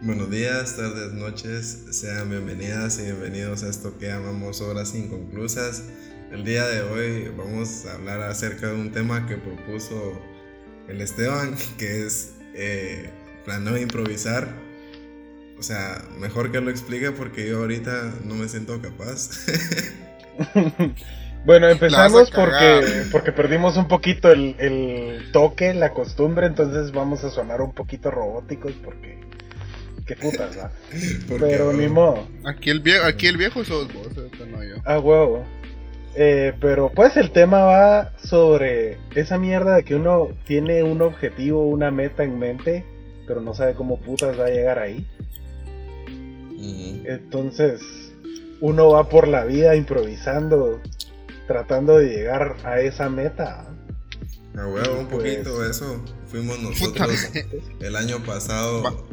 Buenos días, tardes, noches, sean bienvenidas y bienvenidos a esto que llamamos Horas Inconclusas. El día de hoy vamos a hablar acerca de un tema que propuso el Esteban, que es eh, improvisar. O sea, mejor que lo explique porque yo ahorita no me siento capaz. bueno, empezamos porque, porque perdimos un poquito el, el toque, la costumbre, entonces vamos a sonar un poquito robóticos porque qué putas, ¿va? Pero ni modo. Aquí el viejo, aquí el viejo sos vos, no yo. Ah, huevo. Eh, pero pues el tema va sobre esa mierda de que uno tiene un objetivo, una meta en mente, pero no sabe cómo putas va a llegar ahí. Entonces, uno va por la vida improvisando, tratando de llegar a esa meta. Ah, huevo, un poquito pues, eso. Fuimos nosotros el año pasado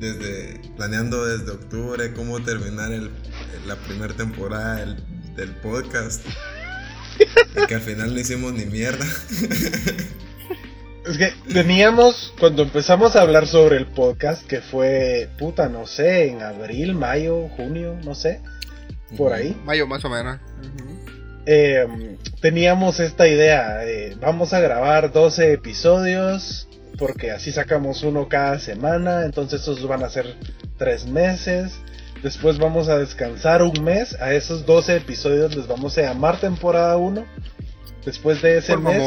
desde planeando desde octubre cómo terminar el, la primera temporada del, podcast. y que al final no hicimos ni mierda. Es que teníamos, cuando empezamos a hablar sobre el podcast, que fue, puta, no sé, en abril, mayo, junio, no sé, por ahí. Mayo más o menos. Em, teníamos esta idea, vamos a grabar 12 episodios porque así sacamos uno cada semana, entonces esos van a ser tres meses. Después vamos a descansar un mes, a esos 12 episodios les vamos a llamar temporada 1. Después de ese mes,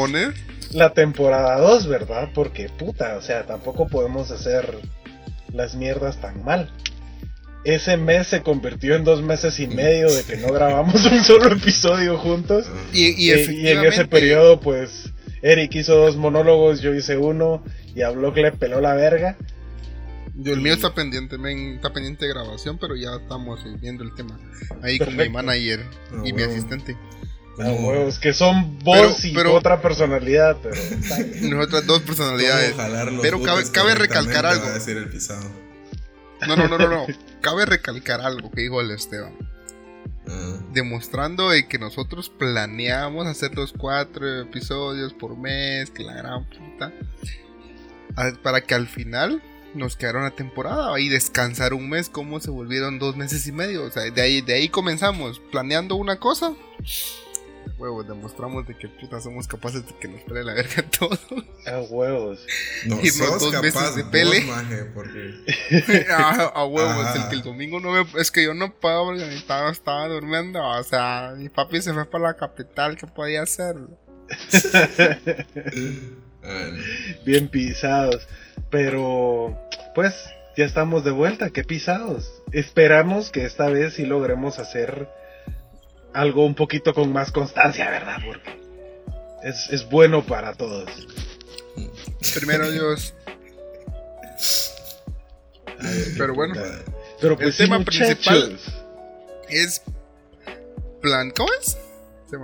la temporada 2, ¿verdad? Porque puta, o sea, tampoco podemos hacer las mierdas tan mal. Ese mes se convirtió en dos meses y medio de que no grabamos un solo episodio juntos. Y, y en ese periodo, pues, Eric hizo dos monólogos, yo hice uno y a Block le peló la verga. Yo, el mío está pendiente, está pendiente de grabación, pero ya estamos viendo el tema. Ahí con mi manager ah, y mi asistente. Ah, huevos, que son vos y otra personalidad, pero. Nosotras dos personalidades. Pero cabe, cabe recalcar algo. No, no, no, no, no. cabe recalcar algo que dijo el Esteban. Demostrando de que nosotros planeamos hacer los cuatro episodios por mes, que la gran puta. Para que al final nos quedara una temporada y descansar un mes, como se volvieron dos meses y medio. O sea, de ahí, de ahí comenzamos, planeando una cosa huevos, demostramos de que puta somos capaces de que nos pele la verga todo. A huevos. No Irnos dos meses de pele. a, huevos, el que el domingo no me. Es que yo no puedo porque estaba, estaba durmiendo. O sea, mi papi se fue para la capital, ¿qué podía hacer? Bien pisados. Pero, pues, ya estamos de vuelta, qué pisados. Esperamos que esta vez sí logremos hacer algo un poquito con más constancia, ¿verdad? Porque es, bueno para todos. Primero Dios. Pero bueno, Pero pues el tema principal es plan, ¿cómo es?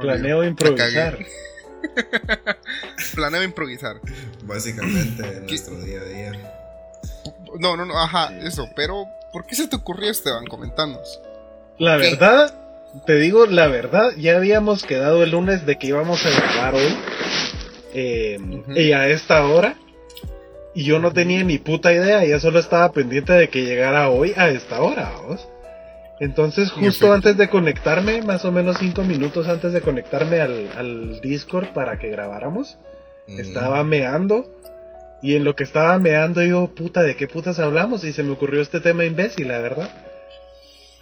Planeo improvisar. Planeo improvisar. Básicamente en nuestro día a día. No, no, no, ajá, eso. Pero, ¿por qué se te ocurrió, Esteban? Comentanos. La verdad, te digo la verdad, ya habíamos quedado el lunes de que íbamos a grabar hoy. Em, y a esta hora. Y yo no tenía ni puta idea, ya solo estaba pendiente de que llegara hoy a esta hora, ¿vos? Entonces, justo antes de conectarme, más o menos cinco minutos antes de conectarme al, Discord para que grabáramos, estaba meando. Y en lo que estaba meando, yo, puta, ¿de qué putas hablamos? Y se me ocurrió este tema imbécil, la verdad.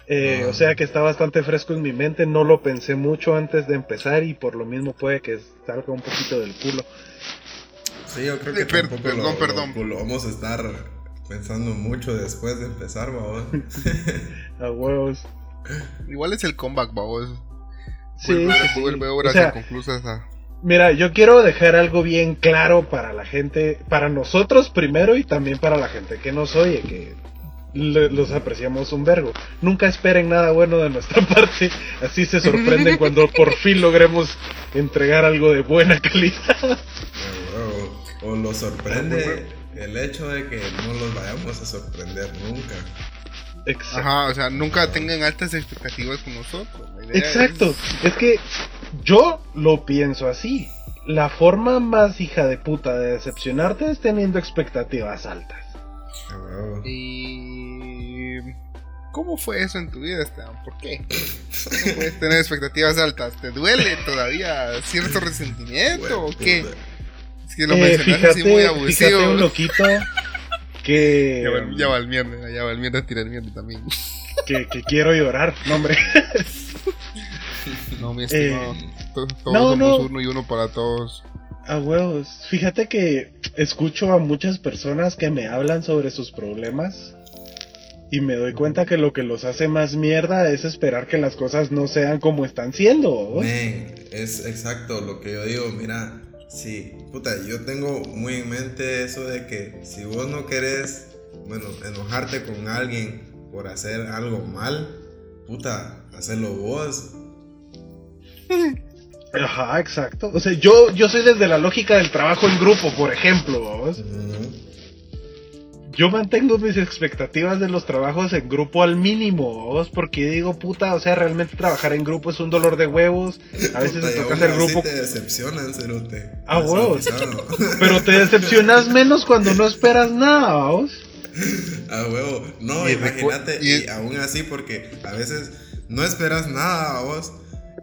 Eh, o sea que está bastante fresco en mi mente, no lo pensé mucho antes de empezar y por lo mismo puede que salga un poquito del culo. Sí, yo creo que tampoco perdón, lo, perdón. Lo, vamos a estar pensando mucho después de empezar, babos. a huevos. Igual es el comeback, babos. Sí, Mira, yo quiero dejar algo bien claro para la gente, para nosotros primero y también para la gente que nos oye, que los apreciamos un vergo. Nunca esperen nada bueno de nuestra parte, así se sorprenden cuando por fin logremos entregar algo de buena calidad. O, los sorprende el hecho de que no los vayamos a sorprender nunca. Exacto. Ajá, o sea, nunca tengan altas expectativas con nosotros. Exacto, es... es que yo lo pienso así. La forma más hija de puta de decepcionarte es teniendo expectativas altas. Ah, Y. ¿Cómo fue eso en tu vida, Esteban? ¿Por qué? No puedes tener expectativas altas. ¿Te duele todavía cierto resentimiento o qué? Que lo Eh, mencionaste fíjate, así muy fíjate abusivo. un loquito que, Ya va, ya va el mierda, ya va el mierda a tirar mierda también. que, que quiero llorar. No, hombre. No, mi estimado. to- todos Eh, no, somos no. uno y uno para todos. A huevos. Fíjate que escucho a muchas personas que me hablan sobre sus problemas y me doy cuenta que lo que los hace más mierda es esperar que las cosas no sean como están siendo. Men, es exacto lo que yo digo, mira, sí, puta, yo tengo muy en mente eso de que si vos no querés, bueno, enojarte con alguien por hacer algo mal, puta, hacerlo vos. Ajá, exacto. O sea, yo, yo soy desde la lógica del trabajo en grupo, por ejemplo. ¿vos? Ujú. Yo mantengo mis expectativas de los trabajos en grupo al mínimo, ¿vos? porque digo, puta, o sea, realmente trabajar en grupo es un dolor de huevos. A veces Puta, te toca hacer grupo, te decepcionan, cerote. Ah, huevos. pero te decepcionas menos cuando no esperas nada, ¿vos? A huevo. No, Y imagínate, y- y aún así, porque a veces no esperas nada a vos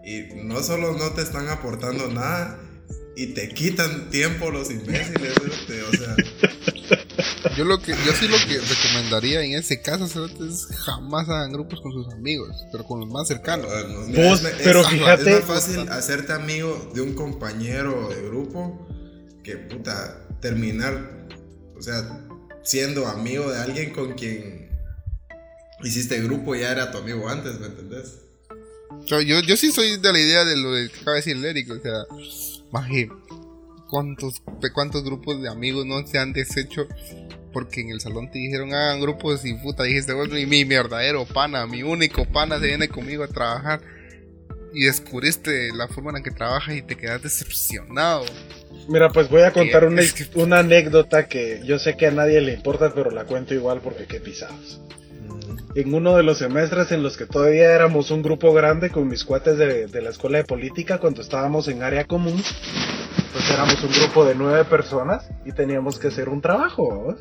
y no solo no te están aportando nada y te quitan tiempo los imbéciles, este, o sea, Yo lo que, yo sí lo que recomendaría en ese caso cerote, es jamás hagan grupos con sus amigos, pero con los más cercanos. mira, Vos, es- es- pero es- fíjate- es más fácil hacerte amigo de un compañero de grupo que puta terminar, o sea, siendo amigo de alguien con quien hiciste grupo y ya era tu amigo antes, ¿me entendés? Yo, yo sí soy de la idea de lo que acaba de decir el Eric, o sea, maje, ¿cuántos, cuántos grupos de amigos no se han deshecho porque en el salón te dijeron hagan grupos y puta dijiste, bueno, y mi verdadero pana, mi único pana se viene conmigo a trabajar y descubriste la forma en la que trabaja y te quedas decepcionado. Mira, pues voy a contar una, una anécdota que yo sé que a nadie le importa, pero la cuento igual porque qué pisados. En uno de los semestres en los que todavía éramos un grupo grande con mis cuates de, de la escuela de política, cuando estábamos en área común, pues éramos un grupo de nueve personas y teníamos que hacer un trabajo. ¿vos?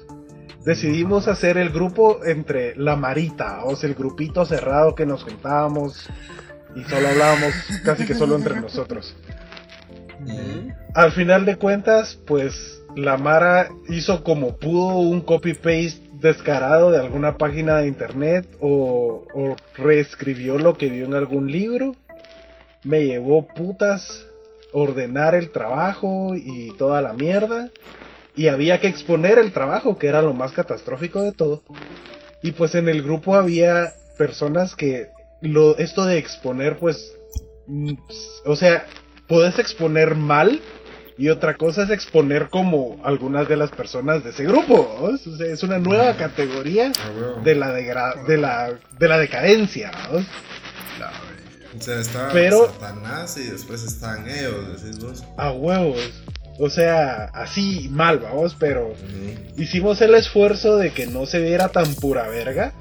Decidimos hacer el grupo entre la marita, o sea, el grupito cerrado que nos juntábamos y solo hablábamos casi que solo entre nosotros. Al final de cuentas, pues la Mara hizo como pudo un copy-paste descarado de alguna página de internet o, o reescribió lo que vio en algún libro. Me llevó putas ordenar el trabajo y toda la mierda. Y había que exponer el trabajo, que era lo más catastrófico de todo. Y pues en el grupo había personas que lo, esto de exponer, pues, mm, o sea, puedes exponer mal y otra cosa es exponer como algunas de las personas de ese grupo. ¿no? O sea, es una nueva categoría A huevo. de la, de la, de la decadencia. ¿no? O sea, estaba Pero- Satanás y después estaban ellos, decís vos. A huevos. O sea, así mal, vamos, pero hicimos el esfuerzo de que no se viera tan pura verga.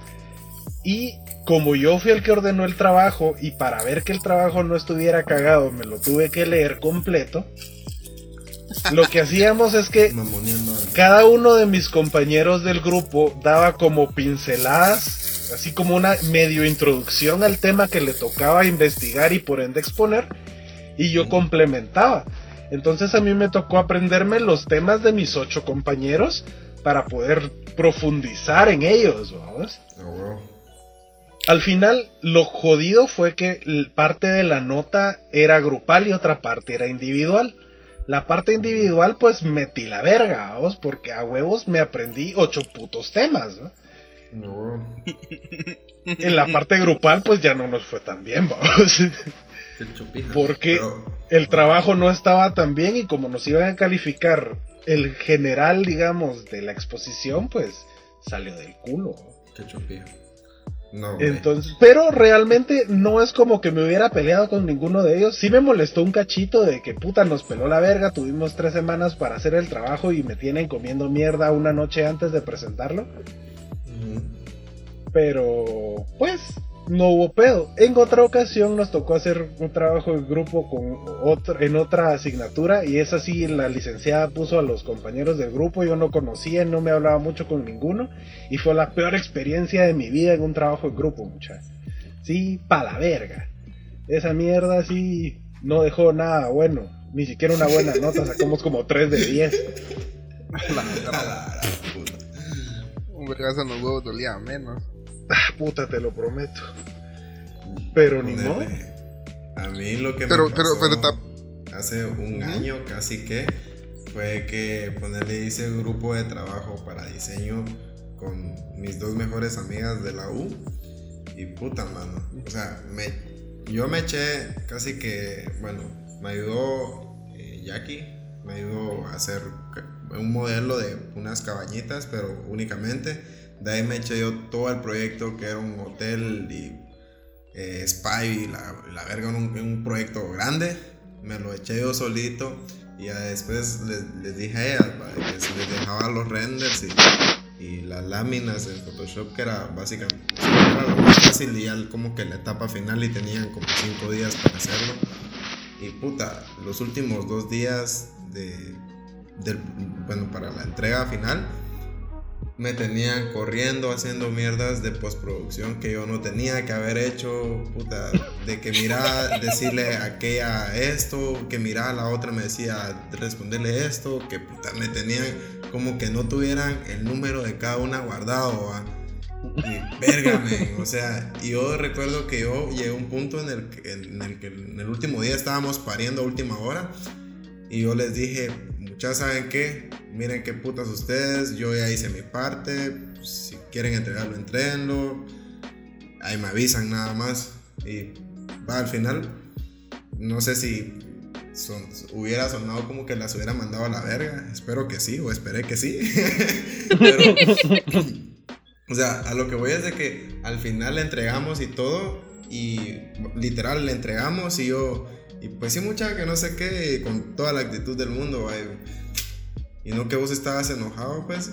Y como yo fui el que ordenó el trabajo y para ver que el trabajo no estuviera cagado me lo tuve que leer completo, lo que hacíamos es que cada uno de mis compañeros del grupo daba como pinceladas, así como una medio introducción al tema que le tocaba investigar y por ende exponer, y yo complementaba. Entonces a mí me tocó aprenderme los temas de mis ocho compañeros para poder profundizar en ellos, ¿vamos? A huevo. Al final, lo jodido fue que parte de la nota era grupal y otra parte era individual. La parte individual, pues metí la verga, ¿vamos? porque a huevos me aprendí ocho putos temas. ¿no? Huevo. En la parte grupal, pues ya no nos fue tan bien, vamos. Porque el trabajo no estaba tan bien y como nos iban a calificar el general, digamos, de la exposición, pues salió del culo. Qué. No. Entonces, pero realmente no es como que me hubiera peleado con ninguno de ellos. Sí me molestó un cachito de que puta nos peló la verga. Tuvimos tres semanas para hacer el trabajo y me tienen comiendo mierda una noche antes de presentarlo. Pero, pues, no hubo pedo. En otra ocasión nos tocó hacer un trabajo de grupo con otro, en otra asignatura y esa sí la licenciada puso a los compañeros del grupo, yo no conocía, no me hablaba mucho con ninguno y fue la peor experiencia de mi vida en un trabajo de grupo, muchachos. Sí, pa' la verga. Esa mierda sí no dejó nada bueno, ni siquiera una buena nota, sacamos como 3 de 10. Un vergazo en los huevos dolía menos. Ah, puta, te lo prometo. Pero ni no. A mí lo que Pero, me pero, pasó pero ta- hace un año casi que fue que ponerle hice un grupo de trabajo para diseño con mis dos mejores amigas de la U y puta mano. O sea, me, yo me eché casi que, bueno, me ayudó eh, Jackie, me ayudó a hacer un modelo de unas cabañitas, pero únicamente. De ahí me eché yo todo el proyecto que era un hotel y eh, Spy y la, la verga un, un proyecto grande. Me lo eché yo solito y después les, les dije a ellas si les dejaba los renders y, y las láminas en Photoshop, que era básicamente era lo más fácil y ya como que la etapa final y tenían como 5 días para hacerlo. Y puta, los últimos dos días de, bueno, para la entrega final me tenían corriendo haciendo mierdas de postproducción que yo no tenía que haber hecho, puta, de que mira, decirle a aquella esto, que mira la otra me decía responderle esto, que puta, me tenían como que no tuvieran el número de cada una guardado, ¿va? Y verga, men, o sea, yo recuerdo que yo llegué a un punto en el, que- en el que en el último día estábamos pariendo a última hora y yo les dije, muchachos, ¿saben qué? Miren qué putas ustedes, yo ya hice mi parte, pues, si quieren entregarlo, entréguenlo, ahí me avisan nada más. Y va, al final, no sé si son- hubiera sonado como que las hubiera mandado a la verga, espero que sí, o esperé que sí. Pero, o sea, a lo que voy es de que al final le entregamos y todo, y literal le entregamos y yo... Y pues sí, mucha que no sé qué, con toda la actitud del mundo, y- no que vos estabas enojado, pues.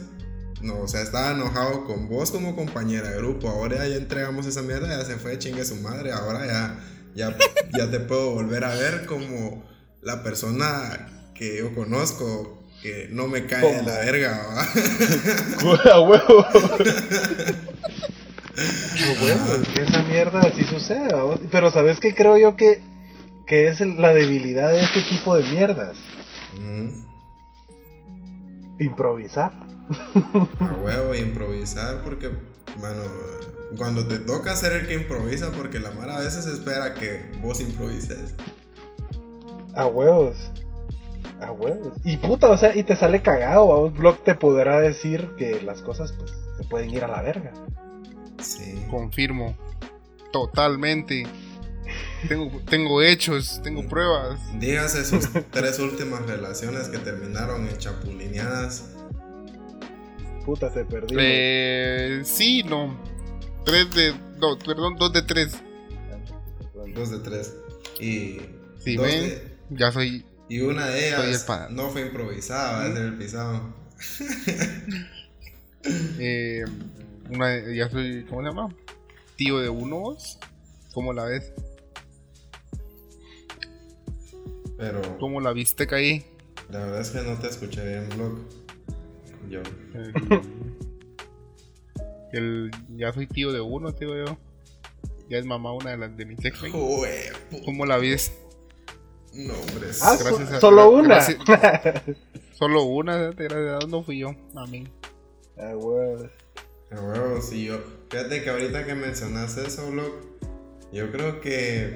No, o sea, estaba enojado con vos como compañera de grupo. Ahora ya entregamos esa mierda, ya se fue, chingue su madre. Ahora ya, ya, ya te puedo volver a ver como la persona que yo conozco, que no me cae de la verga, ¿va? A huevo. Huevo, es que esa mierda así sucede. ¿va? Pero ¿sabes qué creo yo que, que es el- la debilidad de este tipo de mierdas? Improvisar. A huevo, improvisar, porque, mano, cuando te toca ser el que improvisa, porque la mara a veces espera que vos improvises. A huevos. A huevos. Y puta, o sea, y te sale cagado. A un blog te podrá decir que las cosas pues se pueden ir a la verga. Sí. Confirmo. Totalmente. Tengo, tengo hechos, tengo pruebas. Dígase sus tres últimas relaciones que terminaron en chapulineadas. Puta, te perdí. Eh, sí, no. Tres de. No, perdón, dos de tres. Dos de tres. Y. Sí, dos ven. de- Ya soy. y una de el ellas no fue improvisada, va a ser el pisado. Eh, una, ya soy. ¿Cómo se llama? Tío de unos. ¿Cómo la ves? Pero ¿Cómo la viste caí? la verdad es que no te escuché bien, blog. Yo. El, el- ya soy tío de uno, tío yo. Ya es mamá una de las de mis ex. Jue- ¿Cómo la ves? No, hombre. Ah, Gracias so- a- solo una. gracias- Solo una, gracias a Dios no fui yo. Amén. A huevos. A huevo, sí, yo. Fíjate que ahorita que mencionaste eso, blog, yo creo que.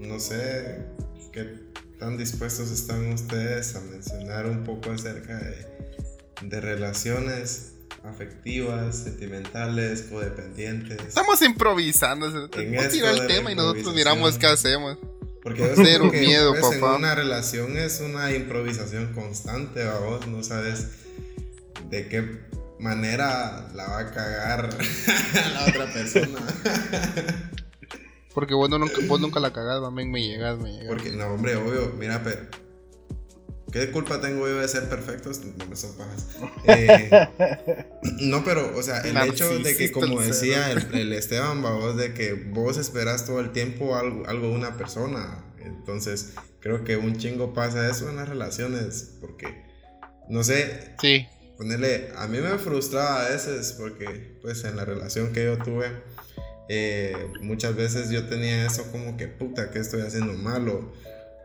No sé qué tan dispuestos están ustedes a mencionar un poco acerca de, de relaciones afectivas, sentimentales, codependientes. Estamos improvisando. En tira el tema y nosotros miramos qué hacemos. Porque yo Cero que miedo, pues, en papá. una relación es una improvisación constante, vos no sabes de qué manera la va a cagar la otra persona. Porque vos, no, nunca, vos nunca la cagás, amén. Me llegas, me llegas. Porque, no, hombre, obvio, mira, pero ¿Qué culpa tengo yo de ser perfectos? No me son pajas. Eh, no, pero, o sea, el hecho de que, como decía el, Esteban, vos, de que vos esperas todo el tiempo algo, algo de una persona. Entonces, creo que un chingo pasa eso en las relaciones, porque, no sé. Sí. Ponerle, a mí me frustraba a veces, porque, pues, en la relación que yo tuve, eh, muchas veces yo tenía eso como que, puta, que estoy haciendo malo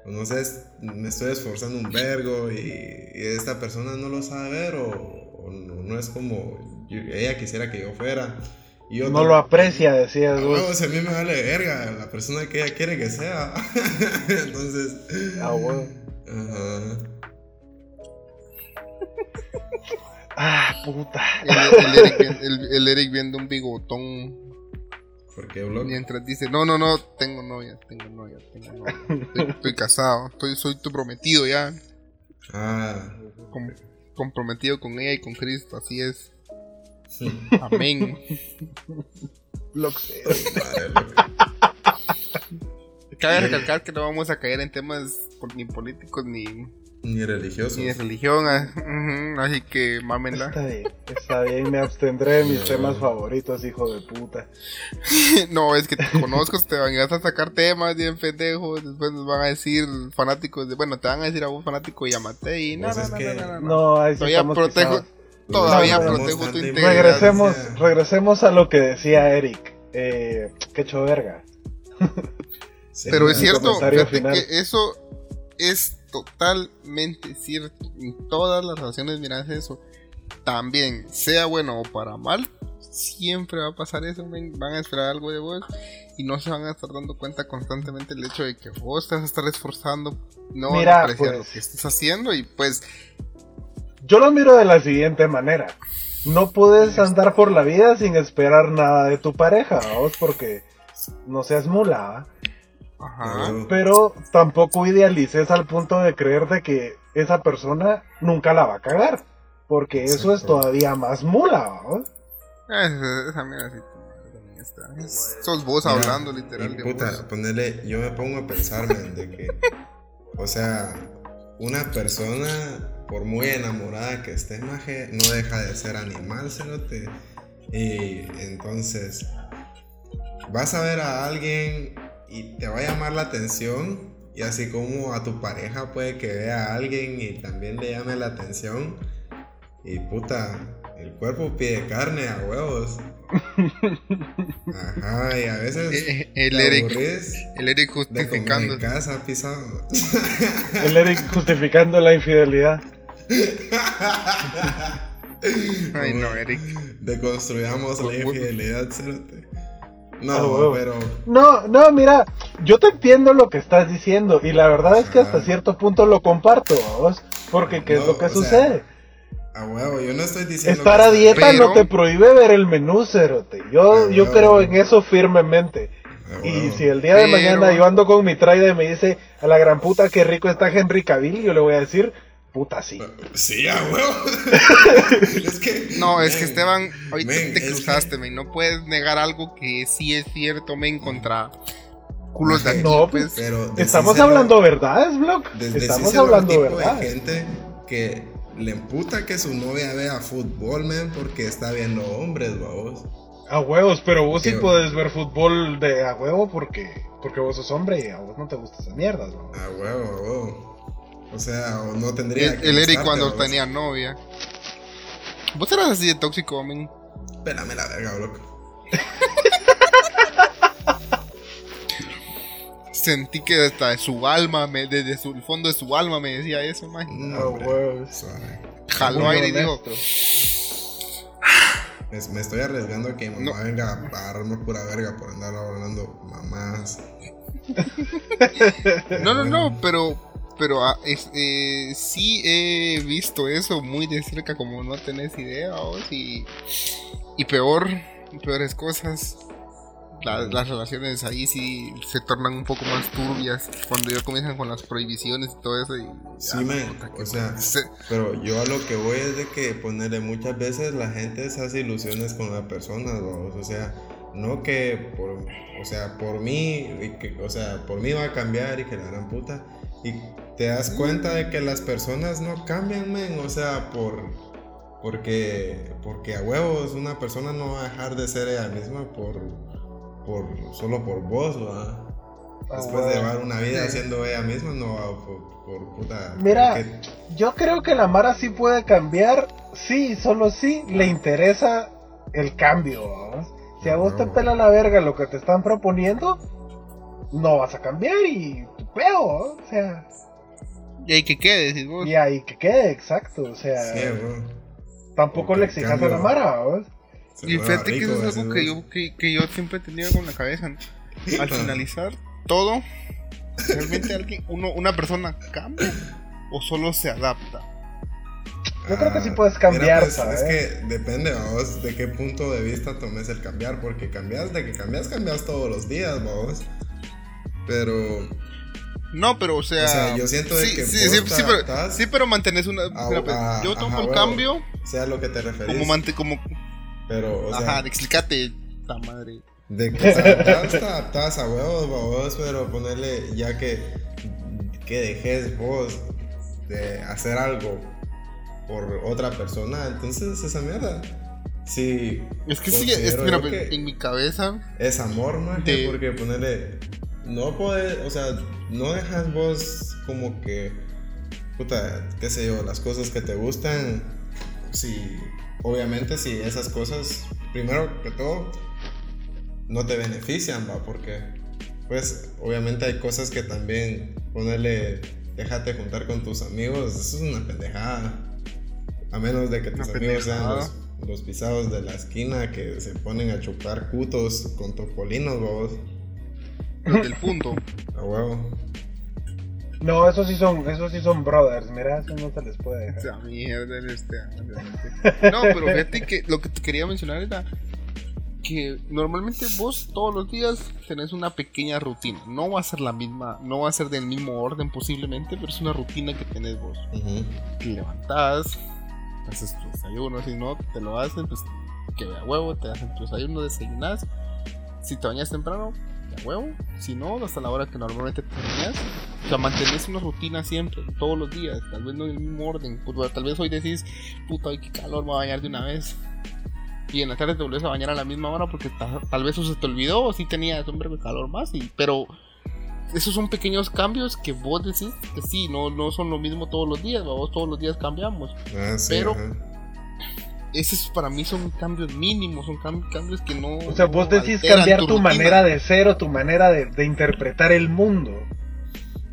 no sé, me estoy esforzando un vergo y, esta persona no lo sabe ver o, no, es como ella quisiera que yo fuera. Y no lo aprecia, decías vos. No, a mí me vale verga la persona que ella quiere que sea. Entonces. Ah, bueno. Ajá. Ah, puta. el Eric viendo un bigotón ¿Por qué blog? Mientras dice, no, no, no, tengo novia, tengo novia, tengo novia. Estoy, casado, estoy, soy tu prometido ya. Ah. comprometido con ella y con Cristo, así es. Amén. Cabe recalcar que no vamos a caer en temas ni políticos ni ni religiosos. Ni de religión, ah, así que mámenla. Está bien, está bien, me abstendré de mis temas favoritos, hijo de puta. no, es que te conozco, te van a sacar temas bien pendejos, después nos van a decir fanáticos, de, bueno, te van a decir a vos fanático y amate y no, pues no, no, no, no, no, ahí Todavía protejo, todavía protejo tu integridad. Regresemos, regresemos a lo que decía Eric. Eh, qué hecho verga. Pero es cierto, que eso es totalmente cierto. En todas las relaciones miras eso. También, sea bueno o para mal, siempre va a pasar eso, van a esperar algo de vos y no se van a estar dando cuenta constantemente el hecho de que vos te vas a estar esforzando, no Mira, apreciar lo pues, que estás haciendo y pues... Yo lo miro de la siguiente manera. No puedes andar por la vida sin esperar nada de tu pareja, vos, porque no seas mula. Pero tampoco idealices al punto de creer de que esa persona nunca la va a cagar. Porque eso es todavía más mula, Sos vos hablando literal. puta, ponerle, yo me pongo a pensar, de que, o sea, una persona, por muy enamorada que esté, maje, no deja de ser animal, cerote. Y entonces, vas a ver a alguien y te va a llamar la atención y así como a tu pareja puede que vea a alguien y también le llame la atención y puta, el cuerpo pide carne a huevos. Ajá, y a veces eh, el, Eric, el Eric justificando casa pisado. el Eric justificando la infidelidad. Ay no, Eric. Deconstruyamos la infidelidad, cérate. No, pero. No, no, mira, yo te entiendo lo que estás diciendo y la verdad es que hasta cierto punto lo comparto, vos, porque ¿qué es lo que sucede? a huevo, yo no estoy diciendo. Estar a dieta no te prohíbe ver el menú, cerote. Yo, yo creo en eso firmemente. Y si el día de mañana yo ando con mi traida y me dice a la gran puta que rico está Henry Cavill, yo le voy a decir, puta sí. Sí, a huevo. es que. No, es que Esteban, ahorita te cruzaste, men. No puedes negar algo que sí es cierto, men, contra culos de No, pues. Pero estamos hablando verdades, Block. Estamos hablando verdades. Hay gente que le emputa que su novia vea fútbol, men, porque está viendo hombres, vos. A huevos, pero vos sí puedes ver fútbol de a huevo porque, porque vos sos hombre y a vos no te gusta esa mierda, ¿no? A huevo, a huevo. O sea, no tendría el, El Eric cuando tenía novia. ¿Vos eras así de tóxico, men? Pélame la verga, loco. Sentí que hasta su alma, me, desde su, el fondo de su alma me decía eso, man. No, oh, Jaló aire y dijo... Me, estoy arriesgando a que mi mamá venga a pagarme pura verga por andar hablando mamás. no, no, no, pero pero ah, eh, sí he visto eso muy de cerca, como no tenés idea, y, y peor, peores cosas. las relaciones ahí sí se tornan un poco más turbias cuando ya comienzan con las prohibiciones y todo eso. Y sí, o sea, pero yo a lo que voy es de que ponerle muchas veces la gente se hace ilusiones con la persona, o sea, no que por, o sea, por mí, que, o sea, por mí va a cambiar y que la gran puta, Y te das cuenta de que las personas no cambian, men, o sea, por porque porque a huevos una persona no va a dejar de ser ella misma por por solo por vos, ¿verdad? Ah, Después de llevar una vida siendo ella misma, no va por, por puta. Mira, yo creo que la Mara sí puede cambiar, sí, solo sí le interesa el cambio. ¿vamos? Si a vos te No. pela la verga lo que te están proponiendo, no vas a cambiar y tu peo, o sea, Y ahí que quede, decís vos. y ahí que quede, exacto, o sea, Sí, bro. tampoco porque le exijas a la Mara. Se Y fíjate que eso es algo que yo, vos. que, que yo siempre he tenido con la cabeza. Al finalizar todo, ¿realmente alguien, uno, una persona cambia o solo se adapta? Yo creo que sí puedes mira, cambiar, pues, ¿sabes? Es que depende, vos, de qué punto de vista tomes el cambiar, porque cambias, de que cambias, cambias todos los días, vos. Pero, No, pero o sea. O sea, yo siento de que sí, pero, sí, pero mantenés una. a- mira, pues, a- yo ajá, tomo el huevo. cambio sea lo que te referís. como mante, como. pero, o sea, ajá, explícate, ta madre. de que te adaptás a huevos, vos, pero ponerle, ya que, que dejes vos de hacer algo por otra persona, entonces esa mierda. Sí, Es que sí, es, mira, que- en mi cabeza. es amor, maje, De- porque ponerle. No puedes, o sea, no dejas vos como que. Puta, qué sé yo, las cosas que te gustan. Si. Obviamente, si esas cosas, primero que todo, no te benefician, va, porque. Pues, obviamente hay cosas que también. Ponerle. Déjate juntar con tus amigos, eso es una pendejada. A menos de que tus Una amigos sean los, los pisados de la esquina que se ponen a chupar cutos con topolinos, vos. del punto. A huevo. No, esos sí son, esos sí son brothers, mira, eso no se les puede O dejar. sea, mierda, este. No, pero fíjate que lo que te quería mencionar era que normalmente vos todos los días tenés una pequeña rutina. No va a ser la misma, no va a ser del mismo orden posiblemente, pero es una rutina que tenés vos. Ujú. Te levantás, haces tu desayuno, si no te lo hacen, pues que vea huevo, te hacen tu desayuno, desayunás. Si te bañas temprano, de huevo. Si no, hasta la hora que normalmente te bañas. O sea, mantenés una rutina siempre, todos los días, tal vez no en el mismo orden. Tal vez hoy decís, puta, hoy qué calor, me voy a bañar de una vez. Y en la tarde te volvés a bañar a la misma hora porque ta- tal vez eso se te olvidó o sí tenías un de calor más. Y, pero esos son pequeños cambios que vos decís que sí, no, no son lo mismo todos los días, vos todos los días cambiamos. Ah, sí, Pero- ajá. Esos para mí son cambios mínimos, son cam- cambios que no. O sea, vos decís cambiar tu, manera de ser o tu manera de, de interpretar el mundo.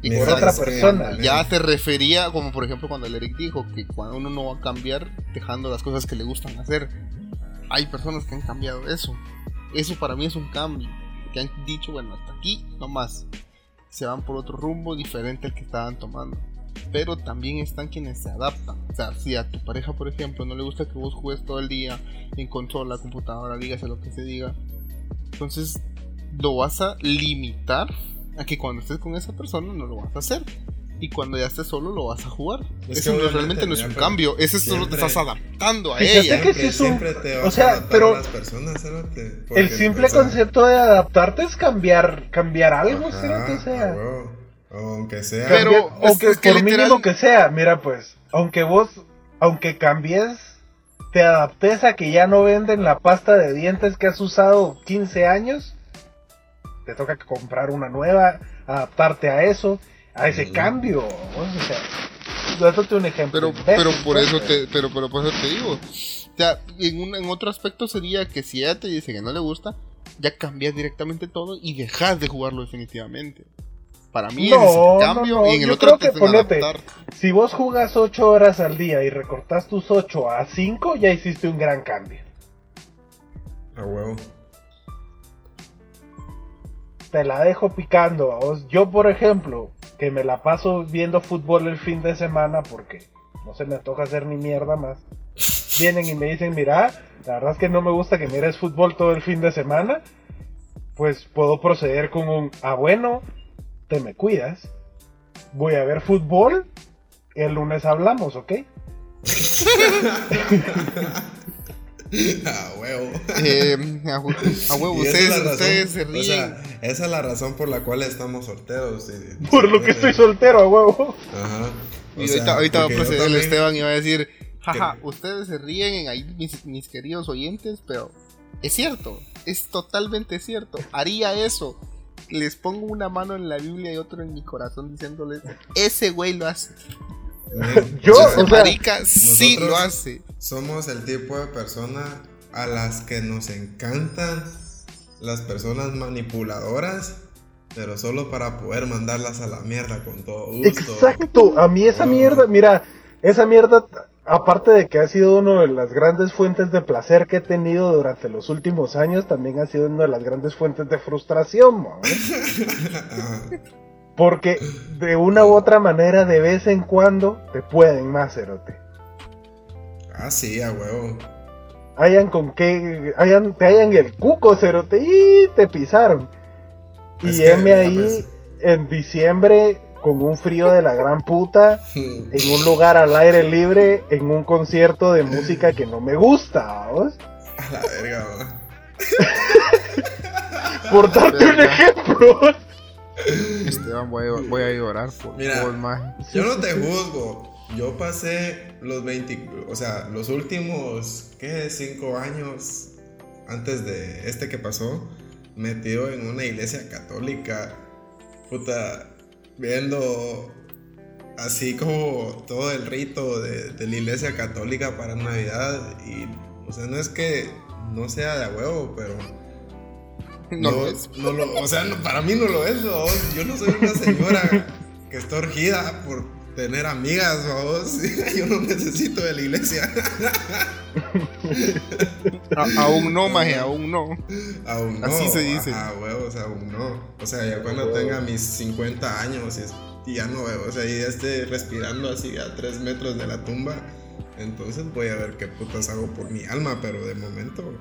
Y por otra es persona. Ya se refería, como por ejemplo cuando el Eric dijo que cuando uno no va a cambiar dejando las cosas que le gustan hacer. Hay personas que han cambiado eso. Eso para mí es un cambio. Que han dicho, bueno, hasta aquí, no más. Se van por otro rumbo diferente al que estaban tomando. Pero también están quienes se adaptan. O sea, si a tu pareja, por ejemplo, no le gusta que vos juegues todo el día en consola, computadora, dígase lo que se diga. Entonces, lo vas a limitar a que cuando estés con esa persona no lo vas a hacer. Y cuando ya estés solo lo vas a jugar. Es Eso que realmente no es un cambio. Eso es solo te estás adaptando a Fíjate ella. que Siempre, es un- siempre te vas o sea, a adaptar pero- a las personas, porque El simple concepto de adaptarte es cambiar, cambiar algo, ajá, o sea. Aunque sea. Pero- aunque es que por literal- mínimo que sea, mira pues, aunque vos, aunque cambies, te adaptes a que ya no venden la pasta de dientes que has usado 15 años, te toca comprar una nueva, adaptarte a eso, a ese cambio, ¿no? o sea, dándote un ejemplo. Pero, imbécil, pero por pues, eso te, pero, pero por eso te digo. O sea, en, un, en otro aspecto sería que si ella te dice que no le gusta, ya cambias directamente todo y dejas de jugarlo definitivamente. Para mí No, ese es el no, cambio no, y en el yo otro creo que ponete. Si vos jugas 8 horas al día y recortas tus 8 a 5, ya hiciste un gran cambio. A huevo. te la dejo picando. vos. Yo, por ejemplo, que me la paso viendo fútbol el fin de semana porque no se me toca hacer ni mierda más. Vienen y me dicen, mira, la verdad es que no me gusta que mires fútbol todo el fin de semana. Pues puedo proceder con un, ah bueno, te me cuidas. Voy a ver fútbol. El lunes hablamos, ¿ok? a huevo. Eh, a, huevo, ustedes, se ríen. O sea, esa es la razón por la cual estamos solteros. por lo que estoy soltero, a huevo. Ajá. y ahorita, va a proceder el Esteban y va a decir, jaja, ustedes se ríen ahí, mis, mis queridos oyentes, pero es cierto, es totalmente cierto. Haría eso les pongo una mano en la Biblia y otro en mi corazón diciéndoles, ese güey lo hace. Yo, o marica, sí lo hace. Somos el tipo de persona a las que nos encantan las personas manipuladoras, pero solo para poder mandarlas a la mierda con todo gusto. Exacto, a mí esa mierda, mira, esa mierda aparte de que ha sido una de las grandes fuentes de placer que he tenido durante los últimos años, también ha sido una de las grandes fuentes de frustración, Porque de una u otra manera, de vez en cuando, te pueden más, Cerote. Ah, sí, a huevo. Hayan con qué, hayan, te hayan el cuco, Cerote, y te pisaron. y M ahí, en diciembre, con un frío de la gran puta, en un lugar al aire libre, en un concierto de música que no me gusta, ¿vos? A la verga, Por darte un ejemplo. Esteban, voy a, voy a llorar por Mira, Yo no te juzgo. Yo pasé los 20, o sea, los últimos, ¿qué? 5 años antes de este que pasó, metido en una iglesia católica. Puta, viendo así como todo el rito de, la iglesia católica para Navidad y, o sea, no es que no sea de huevo, pero... No, lo es. o sea, para mí no lo es, yo no soy una señora que está orgida por tener amigas, vos. Yo no necesito de la iglesia. aún no, maje, aún no. Aún no. Así se dice. Ah, huevos, aún no. O sea, ya cuando tenga mis 50 años y, ya no veo, o sea, y ya esté respirando así a 3 metros de la tumba, entonces voy a ver qué putas hago por mi alma, pero de momento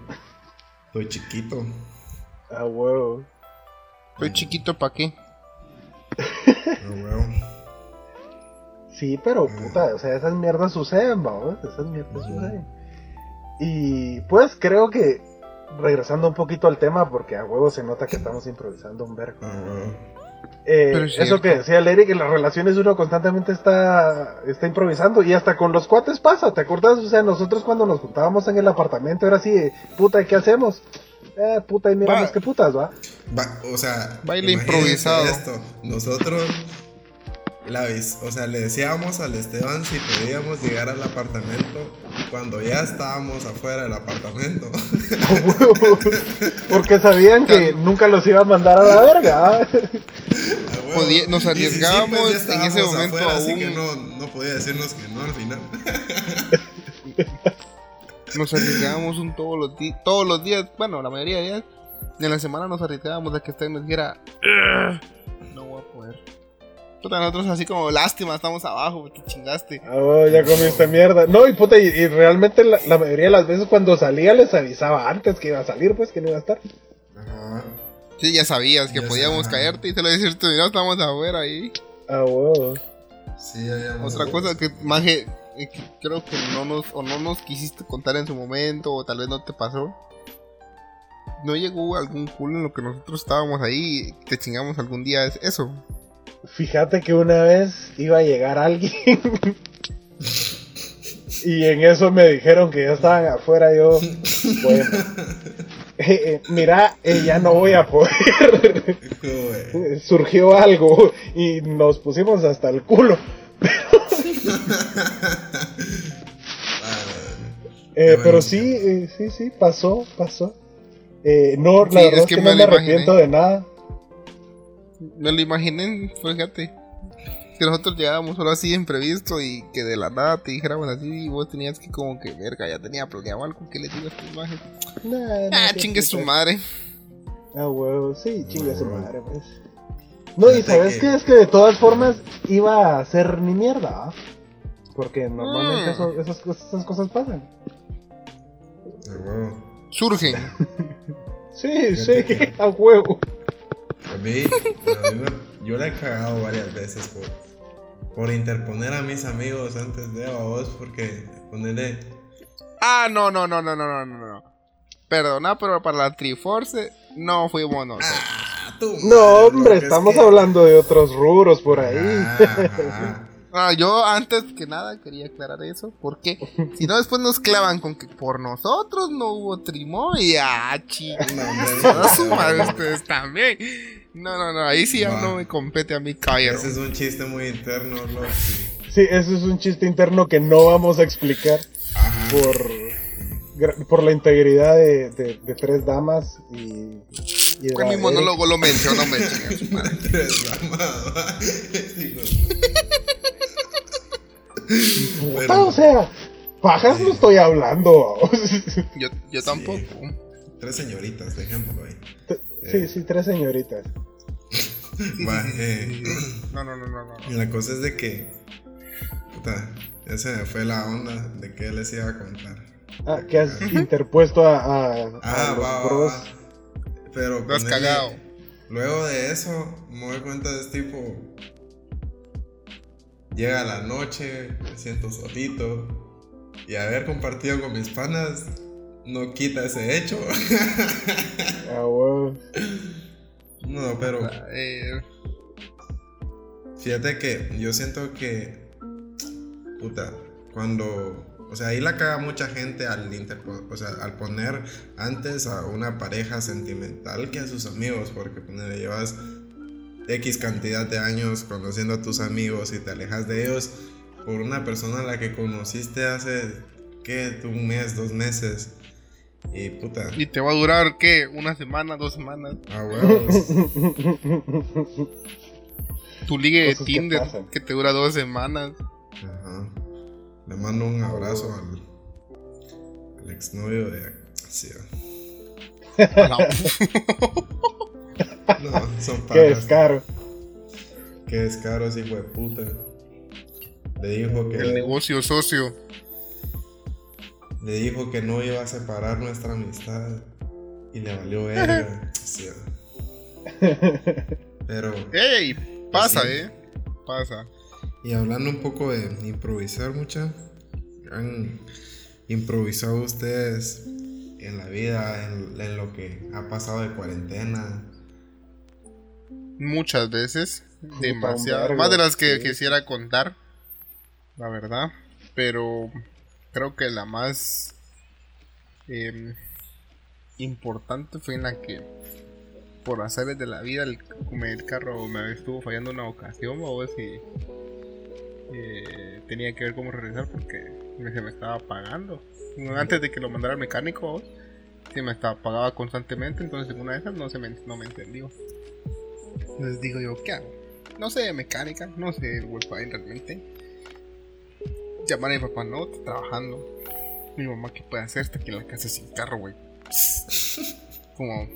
estoy chiquito. Ah, huevo. Estoy chiquito, ¿para qué? Ah, huevo. Sí, pero puta, o sea, esas mierdas suceden, vamos, esas mierdas suceden. Y pues creo que, regresando un poquito al tema, porque a huevo se nota que estamos improvisando un verbo. Eh, eso que decía Larry, que las relaciones uno constantemente está, está improvisando y hasta con los cuates pasa, ¿te acuerdas? O sea, nosotros cuando nos juntábamos en el apartamento era así, puta, ¿qué hacemos? Eh, puta, y miramos qué putas, ¿va? o sea, baile improvisado. Esto. Nosotros la o sea, le decíamos al Esteban si podíamos llegar al apartamento cuando ya estábamos afuera del apartamento. Porque sabían que nunca los iba a mandar a la verga. nos arriesgábamos en ese momento afuera, Así que no, no podía decirnos que no al final. nos arriesgábamos un todos los días, todos los días, bueno, la mayoría de días, en la semana nos arriesgábamos a que Esteban nos dijera, no voy a poder Puta, nosotros así como, lástima, estamos abajo, te chingaste. Ah, ya comiste mierda. No, y puta, y, realmente la, mayoría de las veces cuando salía les avisaba antes que iba a salir, pues, que no iba a estar. Ajá. Sí, ya sabías que podíamos caerte y te lo decías, mira, estamos afuera ahí. Ah, wow. Sí, Otra cosa que, maje, eh, creo que no nos, o no nos quisiste contar en su momento, o tal vez no te pasó. No llegó algún culo en lo que nosotros estábamos ahí y te chingamos algún día, es eso. Fíjate que una vez iba a llegar alguien y en eso me dijeron que ya estaban afuera. Yo, bueno, eh, eh, mira, eh, ya no voy a poder. Surgió algo y nos pusimos hasta el culo. pero sí, sí, sí, pasó, pasó. no, la verdad es que, no me arrepiento de nada. Me lo imaginé, fíjate. Que nosotros llegábamos solo así imprevisto y que de la nada te dijéramos así y vos tenías que como que verga, ya tenía planeado algo que le digo a esta imagen. ah, chingue su madre. Ah, huevo, sí, chingue su madre, pues. No, y sabes que es que de todas formas iba a ser ni mierda, ¿ah? Porque normalmente mm. esas, esas, cosas pasan. Surgen. sí, sí, a huevo. A mí, yo le he cagado varias veces por, por interponer a mis amigos antes de a vos, porque ponerle. Ah, no, no, no, no, no, no, no. no. Perdona, pero para la Triforce no fuimos nosotros. Ah, No, hombre, es estamos que- hablando de otros rubros por ahí. Ajá. Ah, yo antes que nada quería aclarar eso, porque si no después nos clavan con que por nosotros no hubo trimo y ah, chicos, No, ustedes también. No, no, no, ahí sí ya no me compete a mi caballero. Ese es un chiste muy interno, Loki. Sí, eso es un chiste interno que no vamos a explicar Ajá. por, por la integridad de, de- de tres damas y... Con mi monólogo lo menciono, me Pero- o sea, pajas no estoy hablando. Yo, yo tampoco. Tres señoritas, dejémoslo ahí. sí, sí, tres señoritas. Va, eh, No, no, no, no, no. y la cosa es de que. Puta, ya se me fue la onda de que les iba a contar. Ah, que has interpuesto a, a- a Ah, los va, va, bros. va. Pero. Lo has ponele- cagado. Luego de eso, me doy cuenta de este tipo. Llega la noche, me siento solito. Y haber compartido con mis panas no quita ese hecho. Ah, huevo. no, pero Eh, fíjate que yo siento que. Puta, cuando. O sea, ahí la caga mucha gente al, interpo- o sea, al poner antes a una pareja sentimental que a sus amigos, porque ponele, llevas X cantidad de años conociendo a tus amigos y te alejas de ellos por una persona a la que conociste hace, ¿qué? Un mes, dos meses. Y puta, y te va a durar, ¿qué? ¿Una semana, dos semanas? a huevos. Tu ligue de Tinder que te dura dos semanas. Mando un abrazo al, al exnovio de. Sí, A la- no, son Qué descaro. Qué descaro ese hijo de puta. Le dijo que. El negocio socio. Le dijo que no iba a separar nuestra amistad. Y le valió verga. Sí. Pero. ¡Ey! Pasa, Sí. eh. Pasa. Y hablando un poco de improvisar, mucha. ¿Han improvisado ustedes en la vida, en, en lo que ha pasado de cuarentena? Muchas veces. Demasiado. Más de las que sí. quisiera contar. La verdad. Pero creo que la más em, importante fue en la que por azares de la vida el carro me estuvo fallando una ocasión o si eh, tenía que ver cómo regresar porque se me estaba apagando. Antes de que lo mandara al mecánico se me estaba apagaba constantemente entonces en una de esas no se me, no me entendió entonces digo yo ¿qué hago? no sé de mecánica no sé el wifi realmente. Llamar a mi papá no está trabajando. Mi mamá qué puede hacer está aquí en la casa sin carro güey. Como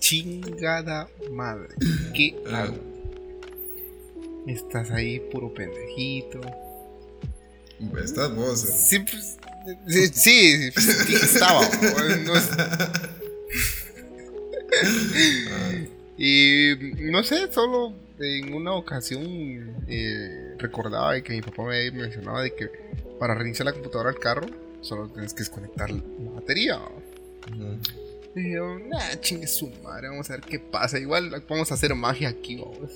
chingada madre. ¿qué hago? Estás ahí puro pendejito Estás vos. Sí, pues, sí, estaba. pues, no es- y no sé, solo en una ocasión eh, recordaba de que mi papá me mencionaba de que para reiniciar la computadora al carro solo tienes que desconectar la batería. Ujú. Y yo, nah, chingue su madre, vamos a ver qué pasa. Igual vamos a hacer magia aquí, vamos.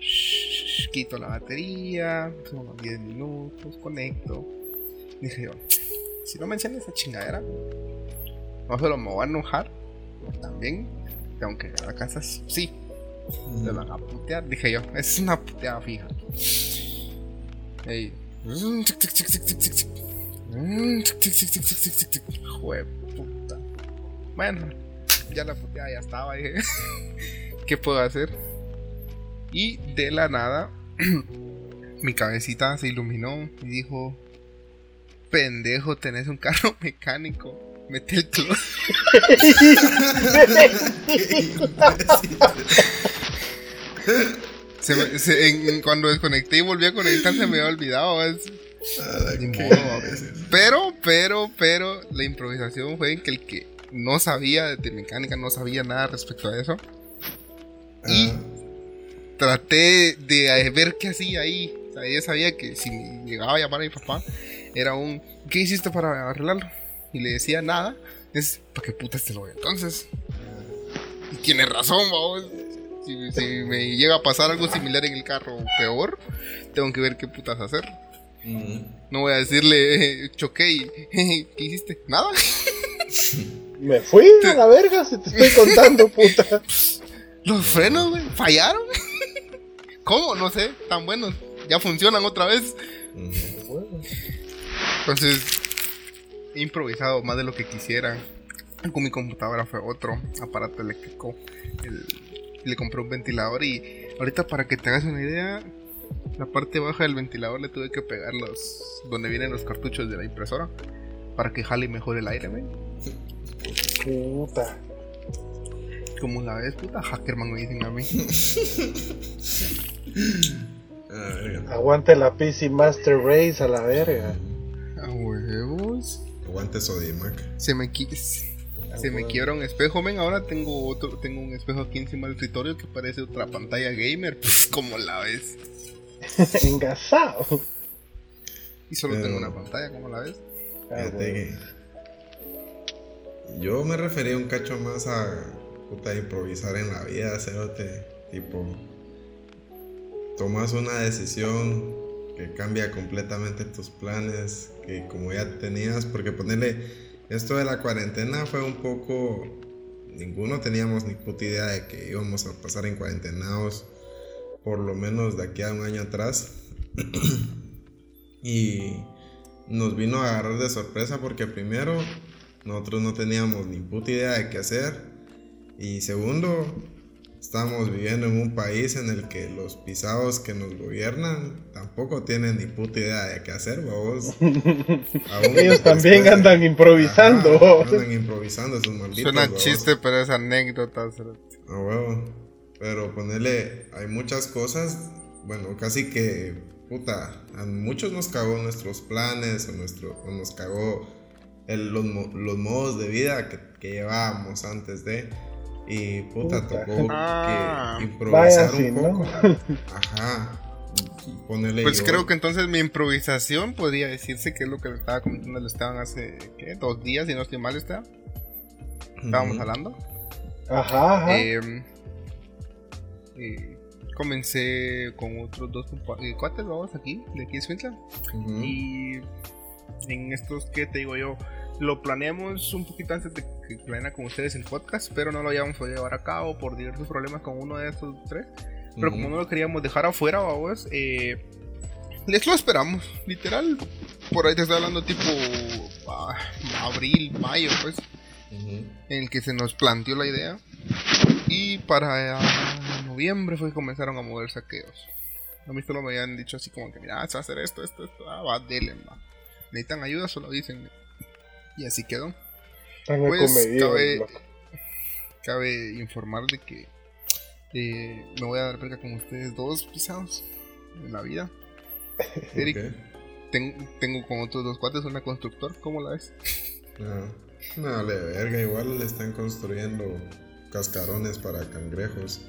Shh, Quito la batería, son unos 10 minutos, conecto. Dije yo, si no me enciende esa chingadera, no solo me voy a enojar, también tengo que llegar a casa sí. Te van a putear, dije yo, es una puteada fija. Ey. Jue puta. Bueno, ya la puteada ya estaba, dije. ¿Qué puedo hacer? Y de la nada, mi cabecita se iluminó y dijo: Pendejo, tenés un carro mecánico. Mete el clutch. Se me- se- en- cuando desconecté y volví a conectar se me había olvidado. es- Ah, modo, a imbécil. Pero, pero, pero, la improvisación fue en que el que no sabía de mecánica, no sabía nada respecto a eso, Y- Ah, traté de ver qué hacía ahí. O sea, yo sabía que si me llegaba a llamar a mi papá, era un, ¿qué hiciste para arreglarlo? Y le decía nada, es, ¿para qué putas te lo voy entonces? Y tiene razón, vamos. Si, me llega a pasar algo similar en el carro peor, tengo que ver qué putas hacer. No voy a decirle, choqué y, ¿qué hiciste? Nada. Me fui a la verga, se te estoy contando, puta. Los frenos, güey, fallaron. ¿Cómo? No sé, tan buenos. Ya funcionan otra vez. Entonces, he improvisado más de lo que quisiera. Con mi computadora fue otro aparato eléctrico. le compré un ventilador y ahorita para que te hagas una idea, la parte baja del ventilador le tuve que pegar los donde vienen los cartuchos de la impresora para que jale mejor el aire, güey. Puta. Como la ves, puta hackerman me dicen a mí. Aguante la PC Master Race a la verga. A huevos. Aguante Sodimac. Se me se me quiebra un espejo, men. Ahora tengo otro, tengo un espejo aquí encima del escritorio que parece otra pantalla gamer. Pues, como la ves. Engasado. Y solo tengo una pantalla, como la ves. Ah, yo me refería un cacho más a puta improvisar en la vida, hacerte tipo tomas una decisión que cambia completamente tus planes, que como ya tenías, porque ponerle esto de la cuarentena fue un poco, ninguno teníamos ni puta idea de que íbamos a pasar en cuarentenados, por lo menos de aquí a un año atrás. y nos vino a agarrar de sorpresa porque primero nosotros no teníamos ni puta idea de qué hacer. Y segundo, estamos viviendo en un país en el que los pisados que nos gobiernan tampoco tienen ni puta idea de qué hacer, vos. Ellos también andan improvisando. andan improvisando esos malditos. Suena chiste, pero es anécdota. A huevo. Pero ponerle, hay muchas cosas, bueno, casi que, puta, a muchos nos cagó nuestros planes, o, nuestro, o nos cagó el, los, los, modos de vida que, que llevábamos antes de. Y puta, tocó ah. que improvisar un poco. Ajá. Ponerle pues creo que entonces mi improvisación podría decirse que es lo que le estaba comentando le estaban hace ¿qué? dos días, si no estoy mal, está. Estábamos hablando. Ajá. ajá. Em, comencé con otros dos eh, cuates, vamos aquí, de aquí de Y en estos que te digo yo, lo planeamos un poquito antes de que planea con ustedes el podcast, pero no lo habíamos podido llevar a cabo por diversos problemas con uno de estos tres. Pero como no lo queríamos dejar afuera, vamos, eh, les lo esperamos, literal. Por ahí te estoy hablando tipo ah, abril, mayo, pues, en el que se nos planteó la idea. Y para ah, noviembre fue que comenzaron a mover saqueos. A mí solo me habían dicho así como que, mira, se va a hacer esto, esto, esto, ah, va, dele, va. Necesitan ayuda, solo dicen. Y así quedó. Pues cabe, cabe informar de que eh, me voy a dar perca con ustedes dos pisados en la vida. Eric, tengo con otros dos cuates una constructor, ¿cómo la ves? No, no vale verga, igual le están construyendo cascarones para cangrejos.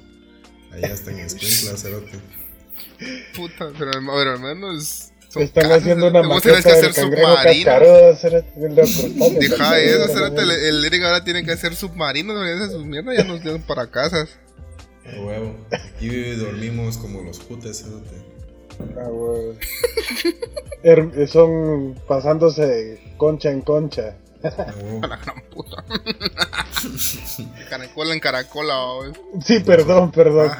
Allá está en Escuintla, cerote. Puta, pero, pero hermanos están haciendo una maqueta que hacer submarinos. Deja eso, el, el Eric ahora tiene que hacer submarinos, hacer sus mierdas, ya nos llevan para casas. A huevo. Aquí dormimos como los putes, Ah, huevo. Son pasándose concha en concha. A la gran puta. Caracola en caracola, Sí, perdón, perdón.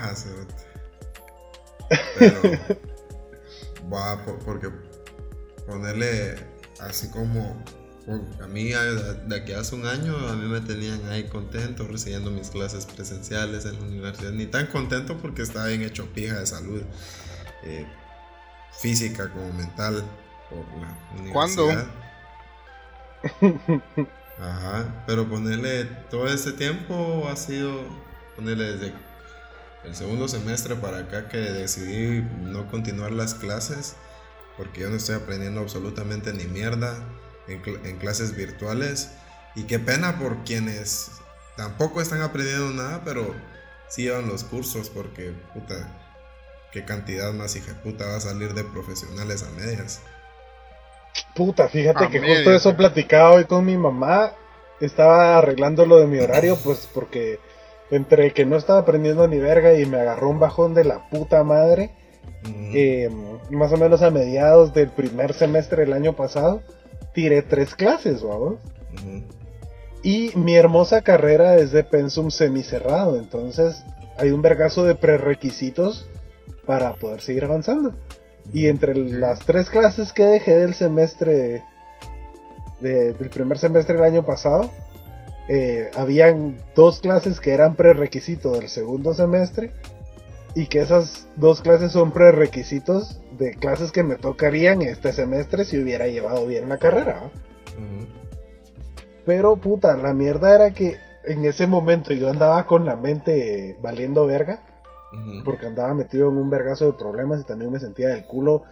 Pero va porque ponerle así como a mí de aquí hace un año a mí me tenían ahí contento recibiendo mis clases presenciales en la universidad ni tan contento porque estaba bien hecho pija de salud eh, física como mental por la universidad ¿Cuándo? Ajá, pero ponerle todo este tiempo ha sido ponerle desde el segundo semestre para acá que decidí no continuar las clases porque yo no estoy aprendiendo absolutamente ni mierda en, clases virtuales. Y qué pena por quienes tampoco están aprendiendo nada pero sí llevan los cursos porque puta qué cantidad más hija puta va a salir de profesionales a medias. Puta, fíjate que justo eso platicaba hoy con mi mamá. Estaba arreglando lo de mi horario, pues porque entre que no estaba aprendiendo ni verga y me agarró un bajón de la puta madre. Eh, más o menos a mediados del primer semestre del año pasado, tiré tres clases, vamos. Y mi hermosa carrera es de pensum semicerrado, entonces hay un vergazo de prerequisitos para poder seguir avanzando. Y entre las tres clases que dejé del semestre, del primer semestre del año pasado, eh, habían dos clases que eran prerequisito del segundo semestre y que esas dos clases son prerequisitos de clases que me tocarían este semestre si hubiera llevado bien la carrera. Pero puta, la mierda era que en ese momento yo andaba con la mente valiendo verga. Porque andaba metido en un vergazo de problemas y también me sentía del culo.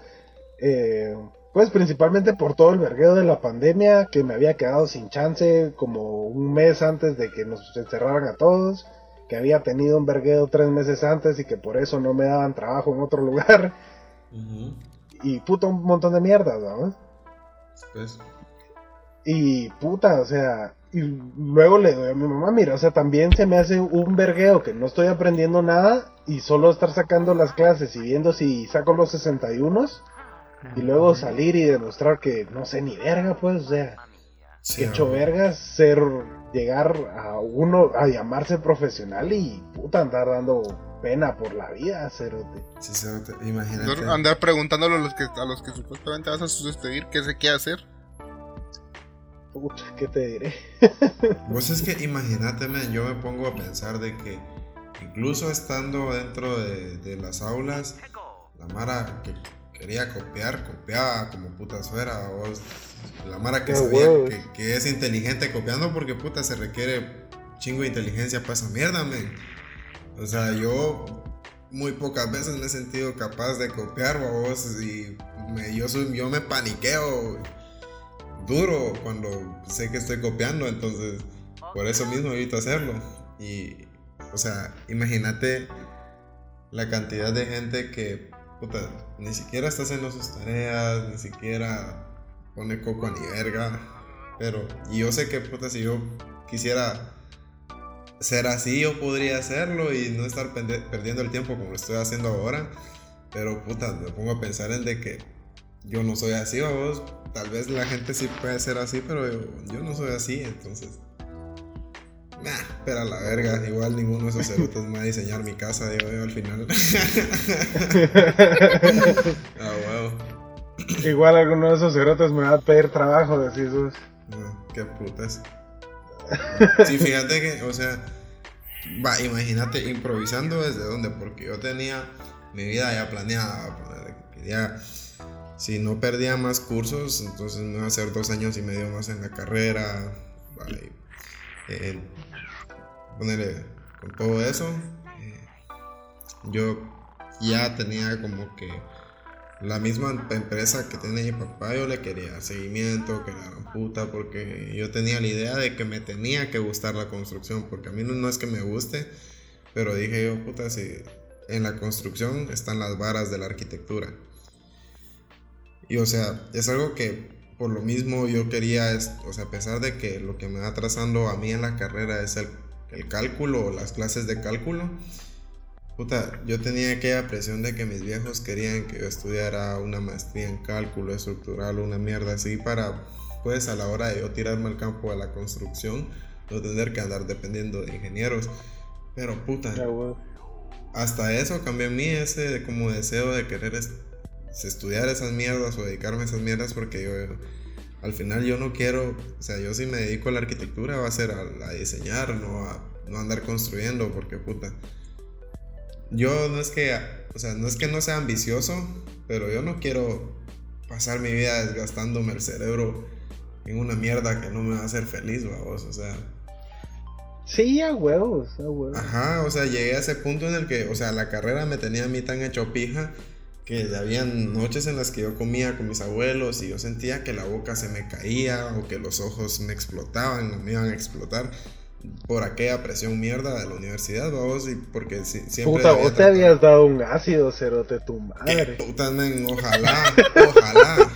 Eh, pues principalmente por todo el vergueo de la pandemia, que me había quedado sin chance como un mes antes de que nos encerraran a todos. Que había tenido un vergueo tres meses antes y que por eso no me daban trabajo en otro lugar. Y puta, un montón de mierdas. Pues. Y puta, o sea, y luego le doy a mi mamá, mira, o sea, también se me hace un vergueo que no estoy aprendiendo nada y solo estar sacando las clases y viendo si saco los 61 y luego salir y demostrar que no sé ni verga, pues, o sea, hecho verga, ser, llegar a uno, a llamarse profesional y puta andar dando pena por la vida, cerote. Sí, imagínate. Andar preguntándole a los que, a los que supuestamente vas a sustituir qué se quiere hacer. ¿qué te diré? Pues es que imagínate, yo me pongo a pensar de que incluso estando dentro de, las aulas, la Mara que quería copiar, copiaba como puta fuera. la Mara que sabía que, es inteligente copiando porque puta se requiere chingo de inteligencia para esa mierda, men. O sea, yo muy pocas veces me he sentido capaz de copiar, vos, y me, yo, soy, yo me paniqueo duro cuando sé que estoy copiando, entonces por eso mismo evito hacerlo. Y, o sea, imagínate la cantidad de gente que, puta, ni siquiera está haciendo sus tareas, ni siquiera pone coco a ni verga. Pero, y yo sé que, puta, si yo quisiera ser así, yo podría hacerlo y no estar perdiendo el tiempo como lo estoy haciendo ahora. Pero, puta, me pongo a pensar en de que yo no soy así, vos. Tal vez la gente sí puede ser así, pero yo, no soy así, entonces. Nah, espera la verga. Igual ninguno de esos cerotes me va a diseñar mi casa, digo yo al final. ah, wow. Igual alguno de esos cerotes me va a pedir trabajo, decís vos. No, qué putas. Sí, fíjate que, o sea, va, imagínate improvisando desde dónde, porque yo tenía mi vida ya planeada, quería si no perdía más cursos, entonces me iba a hacer dos años y medio más en la carrera. Vale. Eh, ponerle con todo eso. Eh, yo ya tenía como que la misma empresa que tenía mi papá, yo le quería seguimiento, que la puta, porque yo tenía la idea de que me tenía que gustar la construcción, porque a mí no, no es que me guste, pero dije yo, puta, si en la construcción están las varas de la arquitectura. Y o sea, es algo que por lo mismo yo quería, o sea, a pesar de que lo que me va atrasando a mí en la carrera es el, el cálculo o las clases de cálculo, puta, yo tenía aquella presión de que mis viejos querían que yo estudiara una maestría en cálculo estructural, una mierda así, para, pues a la hora de yo tirarme al campo de la construcción, no tener que andar dependiendo de ingenieros. Pero puta, hasta eso cambió en mí ese como deseo de querer estudiar esas mierdas o dedicarme a esas mierdas porque yo, al final yo no quiero, o sea, yo si me dedico a la arquitectura va a ser a, diseñar, no a no andar construyendo porque puta. Yo no es que, o sea, no es que no sea ambicioso, pero yo no quiero pasar mi vida desgastándome el cerebro en una mierda que no me va a hacer feliz, vamos, o sea. Sí, a huevos, a huevos. Ajá, o sea, llegué a ese punto en el que, o sea, la carrera me tenía a mí tan hecho pija que habían noches en las que yo comía con mis abuelos y yo sentía que la boca se me caía o que los ojos me explotaban o me iban a explotar por aquella presión mierda de la universidad, vamos, y porque siempre... Puta, vos te habías dado un ácido, cerote, tu madre. puta, men, ojalá, ojalá.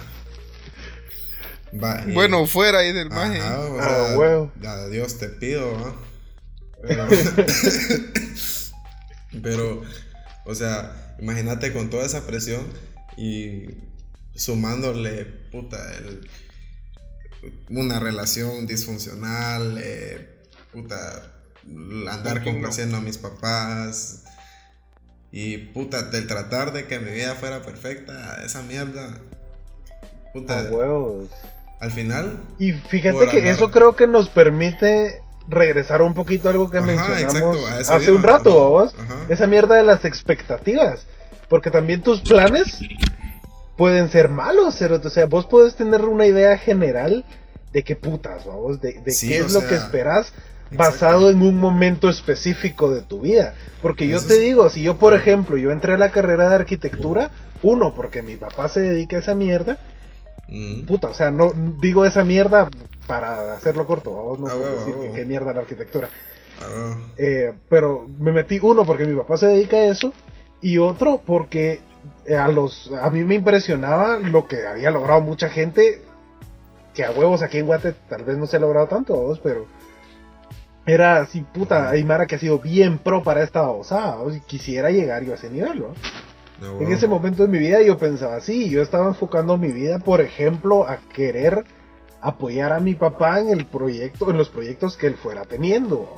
Va, y- Bueno, fuera ahí del maje. Ah, huevo. Dios te pido, ¿va? Pero, pero, o sea, imagínate con toda esa presión y sumándole, puta, el- una relación disfuncional, eh, puta, andar complaciendo a mis papás y, puta, del tratar de que mi vida fuera perfecta, esa mierda, puta, huevos. al final Y fíjate que andar- eso creo que nos permite regresar un poquito a algo que Ajá, mencionamos exacto, hace un rato. Esa mierda de las expectativas. Porque también tus planes pueden ser malos, cerote. o sea, vos puedes tener una idea general de qué putas, vamos, de, de Sí, qué es lo que esperas basado en un momento específico de tu vida. Porque yo Eso te es- digo, si yo por ejemplo, yo entré a la carrera de arquitectura, uno, porque mi papá se dedica a esa mierda, Mm. puta, o sea, no digo esa mierda para hacerlo corto, vamos, no Ah, decir que huevo. qué mierda la arquitectura. Ah, Eh, pero me metí uno porque mi papá se dedica a eso y otro porque eh, a los a mí me impresionaba lo que había logrado mucha gente que a huevos aquí en Guate tal vez no se ha logrado tanto vos, pero era así puta Aymara que ha sido bien pro para esta babosada vos, y quisiera llegar yo a ese nivel ¿no? ah, En ese momento de mi vida yo pensaba así, yo estaba enfocando mi vida, por ejemplo, a querer apoyar a mi papá en el proyecto, en los proyectos que él fuera teniendo,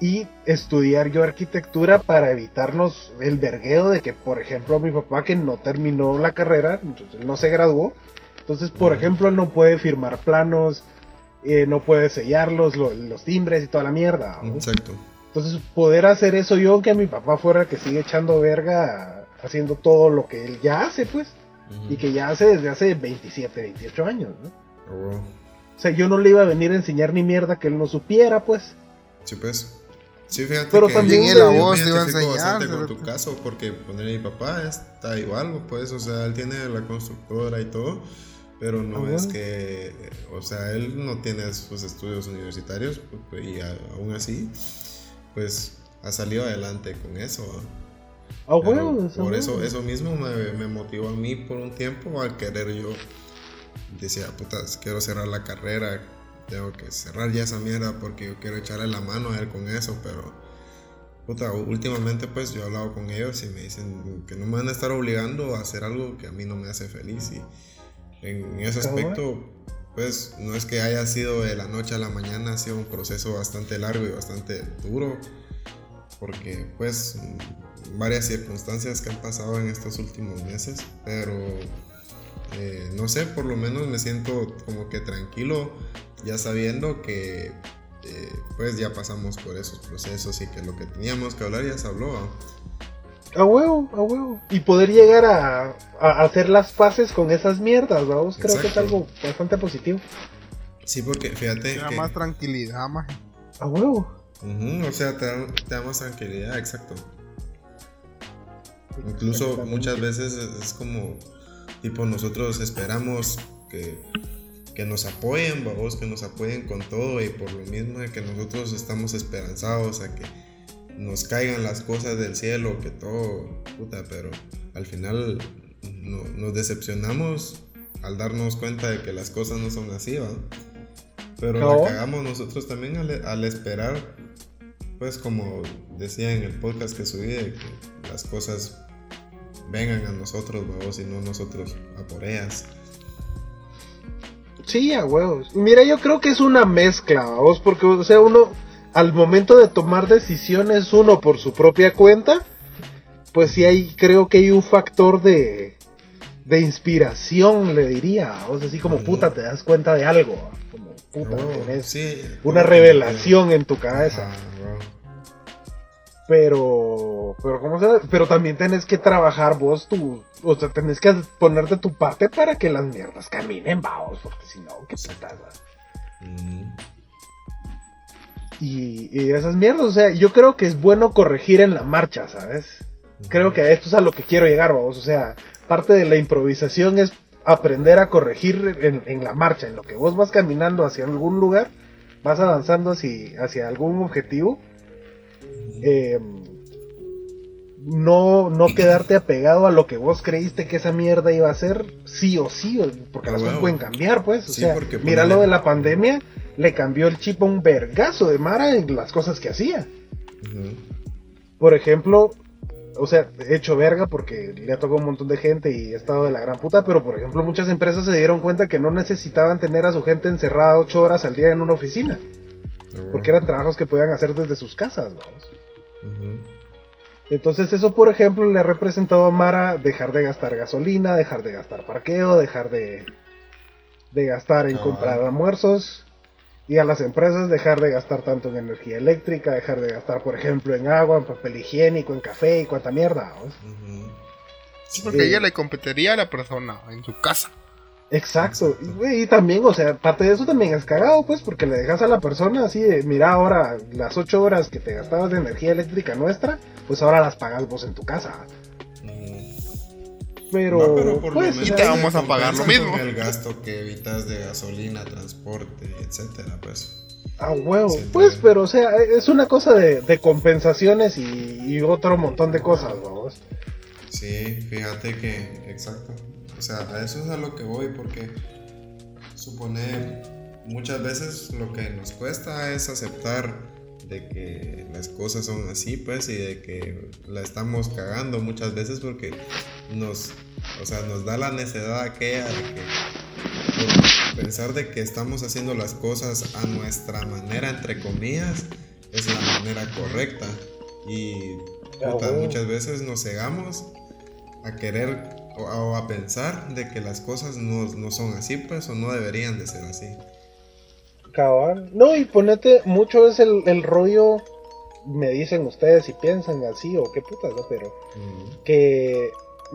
y estudiar yo arquitectura para evitarnos el vergueo de que, por ejemplo, mi papá que no terminó la carrera, entonces no se graduó, entonces, por Ujú. ejemplo, él no puede firmar planos, eh, no puede sellarlos, lo- los timbres y toda la mierda. ¿no? Exacto. Entonces, poder hacer eso yo, aunque mi papá fuera el que sigue echando verga, haciendo todo lo que él ya hace, pues. Y que ya hace desde hace 27, 28 años, ¿no? Huevo. O sea, yo no le iba a venir a enseñar ni mierda que él no supiera, pues. Sí, pues. Sí, fíjate Pero que también la yo voz te iba a enseñar, con tu caso porque poner mi papá está igual, pues, o sea, él tiene la constructora y todo, pero no Ah, es que, o sea, él no tiene sus estudios universitarios y aún así, pues, ha salido adelante con eso. ¿va? A por eso, eso mismo me, me motivó a mí por un tiempo al querer yo. Decía, putas, quiero cerrar la carrera, tengo que cerrar ya esa mierda porque yo quiero echarle la mano a él con eso, pero. Puta, últimamente pues yo he hablado con ellos y me dicen que no me van a estar obligando a hacer algo que a mí no me hace feliz y en ese aspecto pues no es que haya sido de la noche a la mañana, ha sido un proceso bastante largo y bastante duro porque pues varias circunstancias que han pasado en estos últimos meses, pero eh, no sé, por lo menos me siento como que tranquilo ya sabiendo que eh, pues ya pasamos por esos procesos y que lo que teníamos que hablar ya se habló. ¿ah? A huevo, a huevo. Y poder llegar a, a hacer las paces con esas mierdas, vamos. Creo que es algo bastante positivo. Sí, porque fíjate que... más tranquilidad, maje. A huevo. O sea, te da, te da más tranquilidad, exacto. Incluso Exactamente. muchas veces es, es como, tipo, nosotros esperamos que, que nos apoyen, babos, que nos apoyen con todo y por lo mismo de que nosotros estamos esperanzados a que nos caigan las cosas del cielo, que todo, puta, pero al final no- nos decepcionamos al darnos cuenta de que las cosas no son así, ¿va? Pero No. la cagamos nosotros también al, al esperar, pues como decía en el podcast que subí, que las cosas vengan a nosotros, vamos, y no nosotros a por ellas. Sí, a huevos. Mira, yo creo que es una mezcla, vamos, porque, o sea, uno, al momento de tomar decisiones, uno por su propia cuenta, pues sí hay, creo que hay un factor de, de inspiración, le diría, o sea, así como puta, te das cuenta de algo, como puta, Ah, huevo, tenés sí, una revelación en tu cabeza. Huevo. Pero, pero ¿cómo se Pero también tenés que trabajar vos tu, o sea, tenés que ponerte tu parte para que las mierdas caminen, vamos, porque si no, qué? Ujú. y, y esas mierdas, o sea, yo creo que es bueno corregir en la marcha, ¿sabes? Creo que a esto es a lo que quiero llegar, vamos, o sea, parte de la improvisación es aprender a corregir en, en la marcha, en lo que vos vas caminando hacia algún lugar, vas avanzando hacia, hacia algún objetivo, eh, no, no quedarte apegado a lo que vos creíste que esa mierda iba a ser, sí o sí, porque las cosas pueden cambiar, pues. O sea, mira lo de la pandemia, le cambió el chip a un vergazo de Mara en las cosas que hacía. Por ejemplo, o sea, he hecho verga porque le ha tocado un montón de gente y he estado de la gran puta, pero por ejemplo muchas empresas se dieron cuenta que no necesitaban tener a su gente encerrada ocho horas al día en una oficina. Porque eran trabajos que podían hacer desde sus casas, vamos. Entonces eso, por ejemplo, le ha representado a Mara dejar de gastar gasolina, dejar de gastar parqueo, dejar de, de gastar en comprar almuerzos y a las empresas dejar de gastar tanto en energía eléctrica, dejar de gastar, por ejemplo, en agua, en papel higiénico, en café y cuanta mierda. porque ella le competiría a la persona en su casa. Exacto, y, también, o sea, parte de eso también es cagado, pues, porque le dejas a la persona así de, mira, ahora las ocho horas que te gastabas de energía eléctrica nuestra, pues ahora las pagas vos en tu casa. Pero, pues, y te vamos a pagar lo mismo. El gasto que evitas de gasolina, transporte, etcétera, pues. Ah, huevo. Pues, pero, o sea, es una cosa de, compensaciones y, otro montón de cosas, vamos. Sí, fíjate que, exacto. O sea, a eso es a lo que voy, porque supone muchas veces lo que nos cuesta es aceptar de que las cosas son así, pues, y de que la estamos cagando muchas veces porque nos, o sea, nos da la necedad aquella de que pensar de que estamos haciendo las cosas a nuestra manera, entre comillas, es la manera correcta. Y muchas veces nos cegamos a querer o, a pensar de que las cosas no, son así, pues, o no deberían de ser así. Cabal. No, y ponete, mucho es el, rollo, me dicen ustedes si piensan así o qué putas, ¿no? Pero que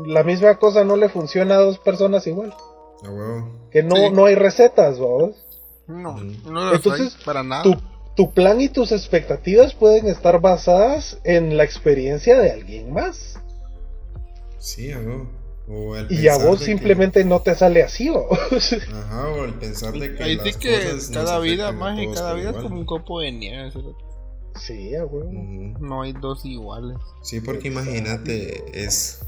la misma cosa no le funciona a dos personas igual. Que no, no hay recetas, ¿vos? No, no Entonces, para nada. Tu, tu plan y tus expectativas pueden estar basadas en la experiencia de alguien más. Sí, ¿no? Y a vos simplemente no te sale así, ¿o? Ajá, o el pensar de que. Ahí sí que cada vida, más y cada vida es como un copo de nieve. Sí, a No hay dos iguales. Sí, porque imagínate, es,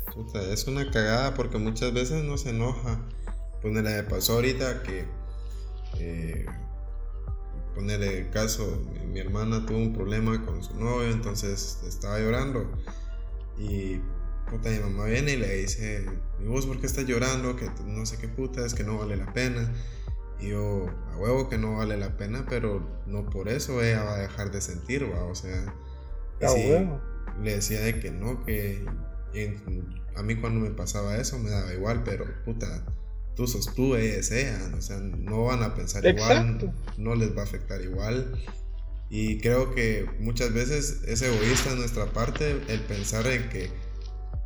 es una cagada porque muchas veces no se enoja. Ponele, me pasó ahorita que. Eh, ponerle el caso, mi hermana tuvo un problema con su novio, entonces estaba llorando. Y puta, mi mamá viene y le dice, ¿y vos por qué estás llorando? Que no sé qué puta, es que no vale la pena. Y yo, a huevo que no vale la pena, pero no por eso ella va a dejar de sentir, va, o sea. Le decía de que no, que a mí cuando me pasaba eso me daba igual, pero puta, tú sos tú, ella es ella, o sea, no van a pensar igual, no les va a afectar igual. Y creo que muchas veces es egoísta en nuestra parte el pensar en que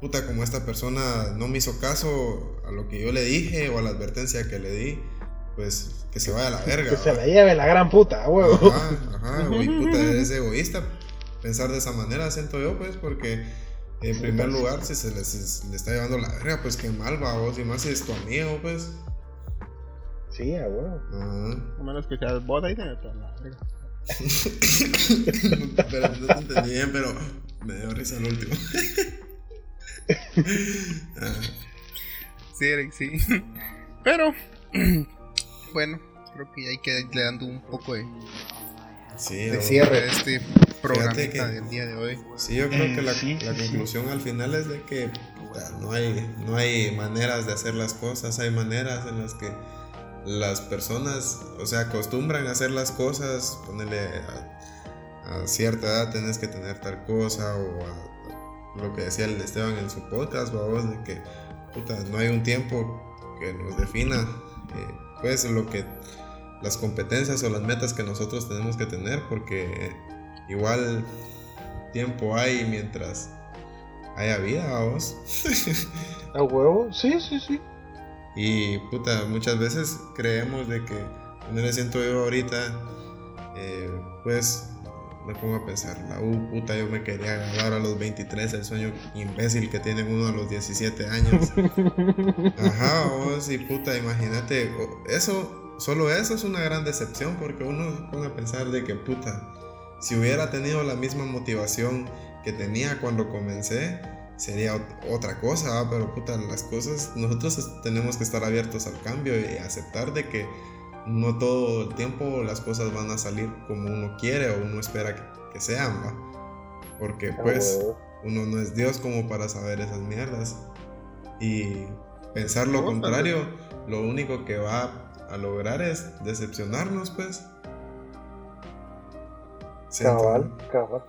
puta, como esta persona no me hizo caso a lo que yo le dije o a la advertencia que le di, pues que se vaya a la verga. Que se la lleve la gran puta, huevo. Ajá, ajá, güey, puta, es egoísta pensar de esa manera, siento yo, pues, porque en primer lugar, si se le, está llevando la verga, pues qué mal va vos, y más si es tu amigo, pues. Sí, a huevo. A menos que seas boda y te la verga. pero no te entendí bien, pero me dio risa el último. sí, Eric, sí. Pero, bueno, creo que ya hay que irle dando un poco de, cierre a este programa del día de hoy. Sí, yo creo que la, conclusión al final es de que no hay, no hay maneras de hacer las cosas, hay maneras en las que las personas, o sea, acostumbran a hacer las cosas, ponerle a, a cierta edad tenés que tener tal cosa o a lo que decía el Esteban en su podcast, vamos, de que puta, no hay un tiempo que nos defina, eh, pues lo que las competencias o las metas que nosotros tenemos que tener, porque igual tiempo hay mientras haya vida, vamos. ¿A huevo? Sí, sí, sí. Y puta, muchas veces creemos de que, no le siento yo ahorita, eh, pues me pongo a pensar, la uh, puta, yo me quería agarrar a los 23, el sueño imbécil que tiene uno a los 17 años. Ajá, vos y puta, imagínate, eso, solo eso es una gran decepción porque uno pone a pensar de que puta, si hubiera tenido la misma motivación que tenía cuando comencé, sería otra cosa, pero puta, las cosas, nosotros tenemos que estar abiertos al cambio y aceptar de que no todo el tiempo las cosas van a salir como uno quiere o uno espera que, sean, ¿va? Porque pues uno no es Dios como para saber esas mierdas. Y pensar lo contrario, lo único que va a lograr es decepcionarnos, pues. Cabal, cabal.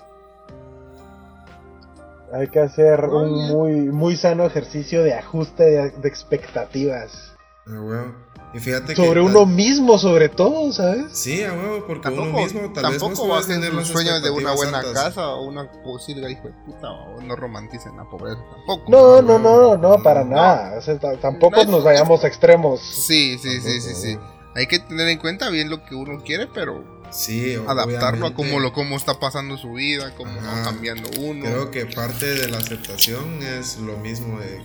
Hay que hacer un muy, muy sano ejercicio de ajuste de, expectativas. Ah, y fíjate sobre uno mismo, sobre todo, ¿sabes? Sí, a huevo, porque uno mismo tal tampoco vez no va a tener los sueños de una buena casa o una posible hijo de puta, o no romanticen la pobreza tampoco. No, no, no, no, para nada. tampoco nos vayamos a extremos. Sí, sí, sí, sí, sí. Hay que tener en cuenta bien lo que uno quiere, pero Sí, adaptarlo a cómo, lo, cómo está pasando su vida, cómo va cambiando uno. Creo que parte de la aceptación es lo mismo de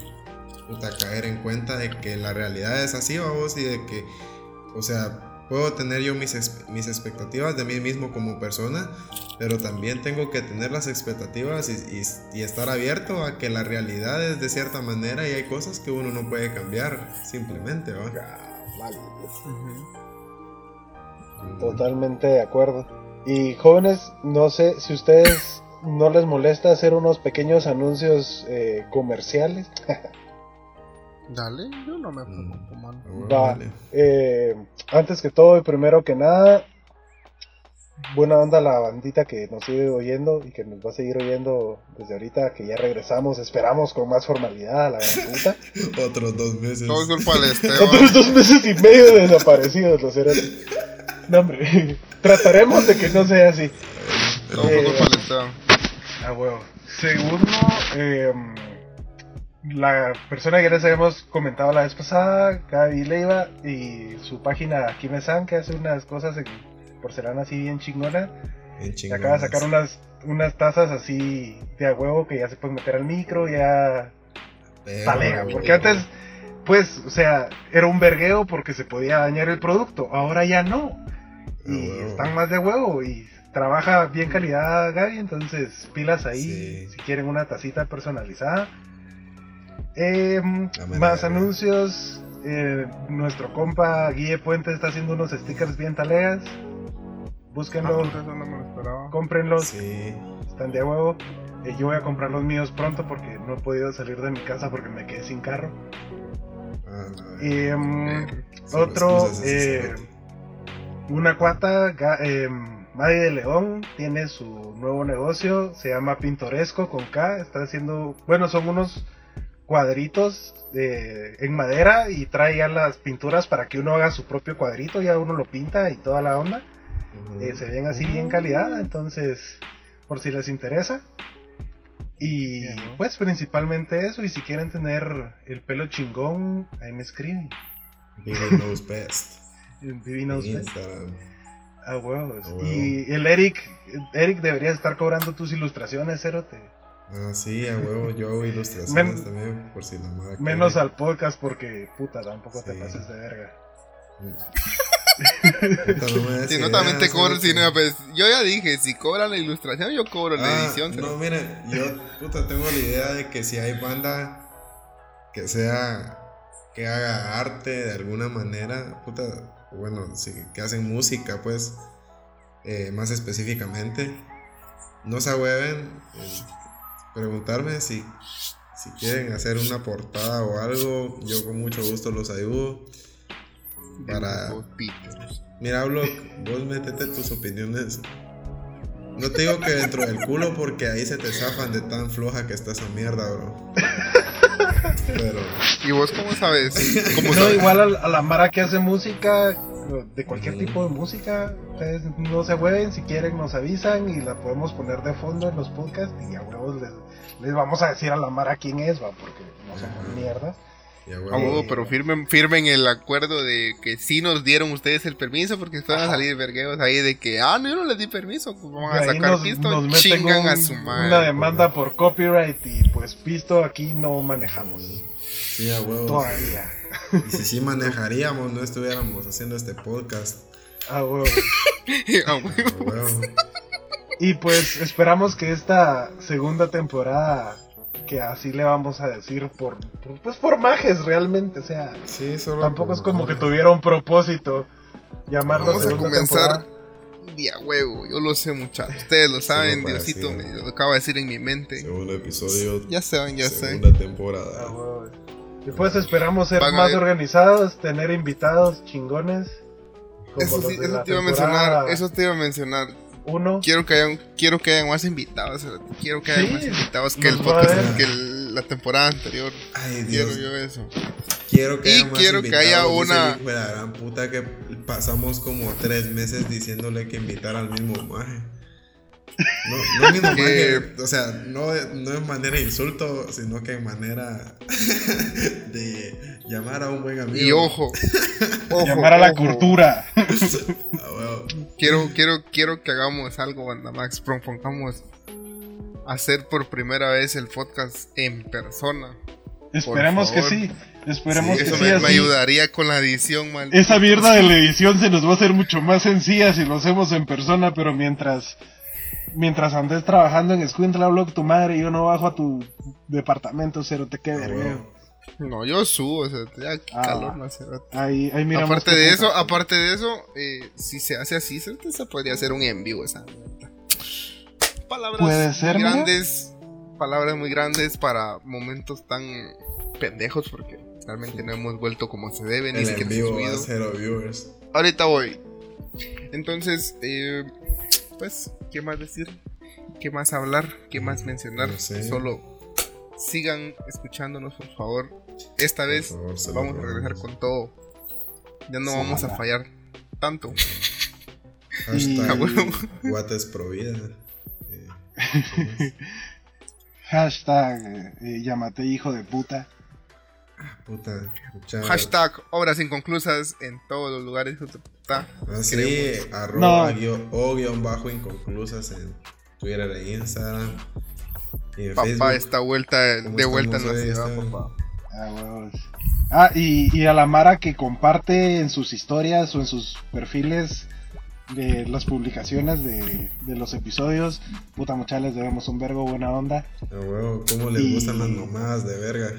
puta, caer en cuenta de que la realidad es así, vamos, y de que, o sea, puedo tener yo mis, mis expectativas de mí mismo como persona, pero también tengo que tener las expectativas y, y, estar abierto a que la realidad es de cierta manera y hay cosas que uno no puede cambiar, simplemente, ¿va? Vale. Totalmente de acuerdo. Y jóvenes, no sé si ustedes no les molesta hacer unos pequeños anuncios eh, comerciales. Dale, yo no me pongo mm, Va, eh, antes que todo y primero que nada, buena onda la bandita que nos sigue oyendo y que nos va a seguir oyendo desde ahorita que ya regresamos, esperamos con más formalidad a la gran puta. Otros dos meses. Otros dos meses y medio desaparecidos los no, hombre. Trataremos de que no sea así. No, eh, ah, huevo. Segundo, eh, la persona que les habíamos comentado la vez pasada, Gaby Leiva, y su página Kimesan, que hace unas cosas en porcelana así bien chingona. Bien acaba de sacar unas, unas tazas así de a huevo que ya se pueden meter al micro, ya. Talega, porque antes pues, o sea, era un vergueo porque se podía dañar el producto. Ahora ya no y están más de huevo y trabaja bien calidad Gaby, entonces pilas ahí si quieren una tacita personalizada. Em, más anuncios. Eh, nuestro compa Guille Puente está haciendo unos stickers bien taleas. Búsquenlos, ah, cómprenlos. Están de huevo. Eh, yo voy a comprar los míos pronto porque no he podido salir de mi casa porque me quedé sin carro. Ah, y, em, otro, una cuata, eh, de León, tiene su nuevo negocio, se llama Pintoresco con K, está haciendo, bueno, son unos cuadritos de, en madera y trae ya las pinturas para que uno haga su propio cuadrito, ya uno lo pinta y toda la onda. Eh, se ven así bien calidad, entonces, por si les interesa. Y pues principalmente eso, y si quieren tener el pelo chingón, ahí me escriben. knows best. Divinos Instagram. Ah, huevos. Y el Eric, Eric debería estar cobrando tus ilustraciones, Cerote. Ah, sí, a huevo, yo hago ilustraciones también, por si la madre. Menos al podcast porque, puta, tampoco te pases de verga. si no también te cobro, si no, pues, yo ya dije, si cobran la ilustración, yo cobro la ah, edición. No, miren, yo, puta, tengo la idea de que si hay banda que sea, que haga arte de alguna manera, puta, bueno, sí, que hacen música, pues, eh, más específicamente, no se ahueven preguntarme si, si quieren hacer una portada o algo, yo con mucho gusto los ayudo. Para... Mira, hablo, vos métete tus opiniones. No te digo que dentro del culo porque ahí se te zafan de tan floja que está esa mierda, bro. Pero... ¿Y vos cómo sabes? no, igual a, la Mara que hace música, de cualquier tipo de música, ustedes no se mueven, si quieren nos avisan y la podemos poner de fondo en los podcasts y a huevos les, vamos a decir a la Mara quién es, va, porque no somos mierdas. A pero firmen, firmen el acuerdo de que sí nos dieron ustedes el permiso porque van a salir vergueos ahí de que, ah, no, yo no les di permiso, vamos a sacar pisto, chingan a su madre. Una demanda por copyright y pues pisto aquí no manejamos. Sí, a huevos. Todavía. Y si sí manejaríamos, no estuviéramos haciendo este podcast. A huevos. a huevos. Y pues esperamos que esta segunda temporada que así le vamos a decir por, por- pues por majes realmente, o sea, Sí, solo tampoco es como que majes. tuviera un propósito llamarlo Vamos a segunda comenzar. temporada. Día huevo, yo lo sé muchachos. Ustedes lo saben, Diosito me lo acaba de decir en mi mente. Segundo episodio. Ya saben, ya sé. segunda Ah, temporada. huevo. Después esperamos ser Van más organizados, tener invitados chingones. como Eso sí, eso te iba a mencionar. Eso te iba a mencionar. Uno. Quiero que hayan, quiero que hayan más invitados. Quiero que hayan Sí, más invitados que el podcast, que el- la temporada anterior. Ay, Quiero Dios. yo eso. Quiero que Y haya más quiero que haya una- la gran puta que pasamos como tres meses diciéndole que invitara al mismo maje. No, no mismo Que- o sea, no, no en manera de insulto, sino que en manera de llamar a un buen amigo. Y ojo, ojo, Llamar a la ojo. cultura. Ah. Quiero, quiero, quiero que hagamos algo, Banda Max. Propongamos hacer por primera vez el podcast en persona. Esperemos que sí. Esperemos Sí, que Eso sí. me, me ayudaría con la edición, mal. Esa mierda de la edición se nos va a hacer mucho más sencilla si lo hacemos en persona, pero mientras mientras andes trabajando en Squintla Blog tu madre y yo no bajo a tu departamento, cero te quede. No, yo subo, o sea, ya Ah. calor no hace rato. Ahí, ahí miramos Aparte de eso, aparte de eso, eh, si se hace así, se, se podría hacer un en vivo esa. Palabras Puede ser, muy grandes, palabras muy grandes para momentos tan pendejos porque realmente no hemos vuelto como se debe ni siquiera subido. cero viewers. Ahorita voy. Entonces, eh, pues, ¿qué más decir? ¿Qué más hablar? ¿Qué más mencionar? No sé. Solo sigan escuchándonos, por favor. Esta Por vez favor, vamos a regresar con todo. Ya no Sí, vamos a fallar tanto. Hashtag Ah, bueno. What es Provida. Eh, Hashtag eh, llámate hijo de puta. puta. mucha- Hashtag obras inconclusas en todos los lugares. Ah, Queremos. arroba No. guión- o guion bajo inconclusas en Twitter e Instagram. Y en Papá Facebook. está vuelta, ¿Cómo de vuelta en la ciudad, Está- papá. Ah. Ah, y, y a la Mara que comparte en sus historias o en sus perfiles de las publicaciones de, de los episodios. Puta mucha, les debemos un vergo buena onda. A huevo, ¿cómo les Y- gustan las mamadas de verga?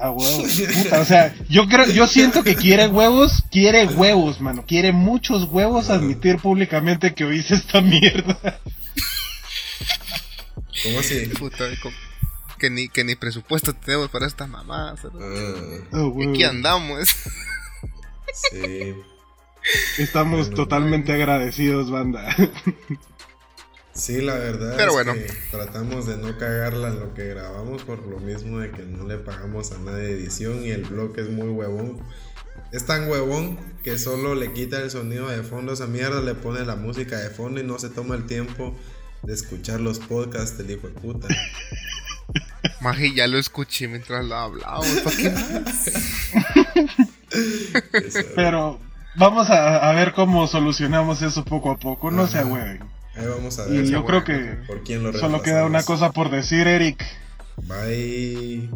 Ah, huevos. Puta, o sea, yo creo, yo siento que quiere huevos, quiere huevos, mano. Quiere muchos huevos admitir públicamente que oíste esta mierda. ¿Cómo así? Puta, que ni, que ni presupuesto tenemos para estas mamadas. ¿no? Ah, Ah, aquí andamos. sí. Estamos Bueno, totalmente agradecidos, banda. Sí, la verdad Pero es bueno. que tratamos de no cagarla en lo que grabamos por lo mismo de que no le pagamos a nadie de edición y el blog es muy huevón. Es tan huevón que solo le quita el sonido de fondo a esa mierda, le pone la música de fondo y no se toma el tiempo de escuchar los podcasts del hijo de puta. Maje, ya lo escuché mientras lo hablábamos. ¿Para qué más? Eso, Pero vamos a, a ver cómo solucionamos eso poco a poco. No se Ajá. Ahí vamos a Y ver yo bueno, creo que por quién lo solo queda una cosa por decir, Eric. Bye.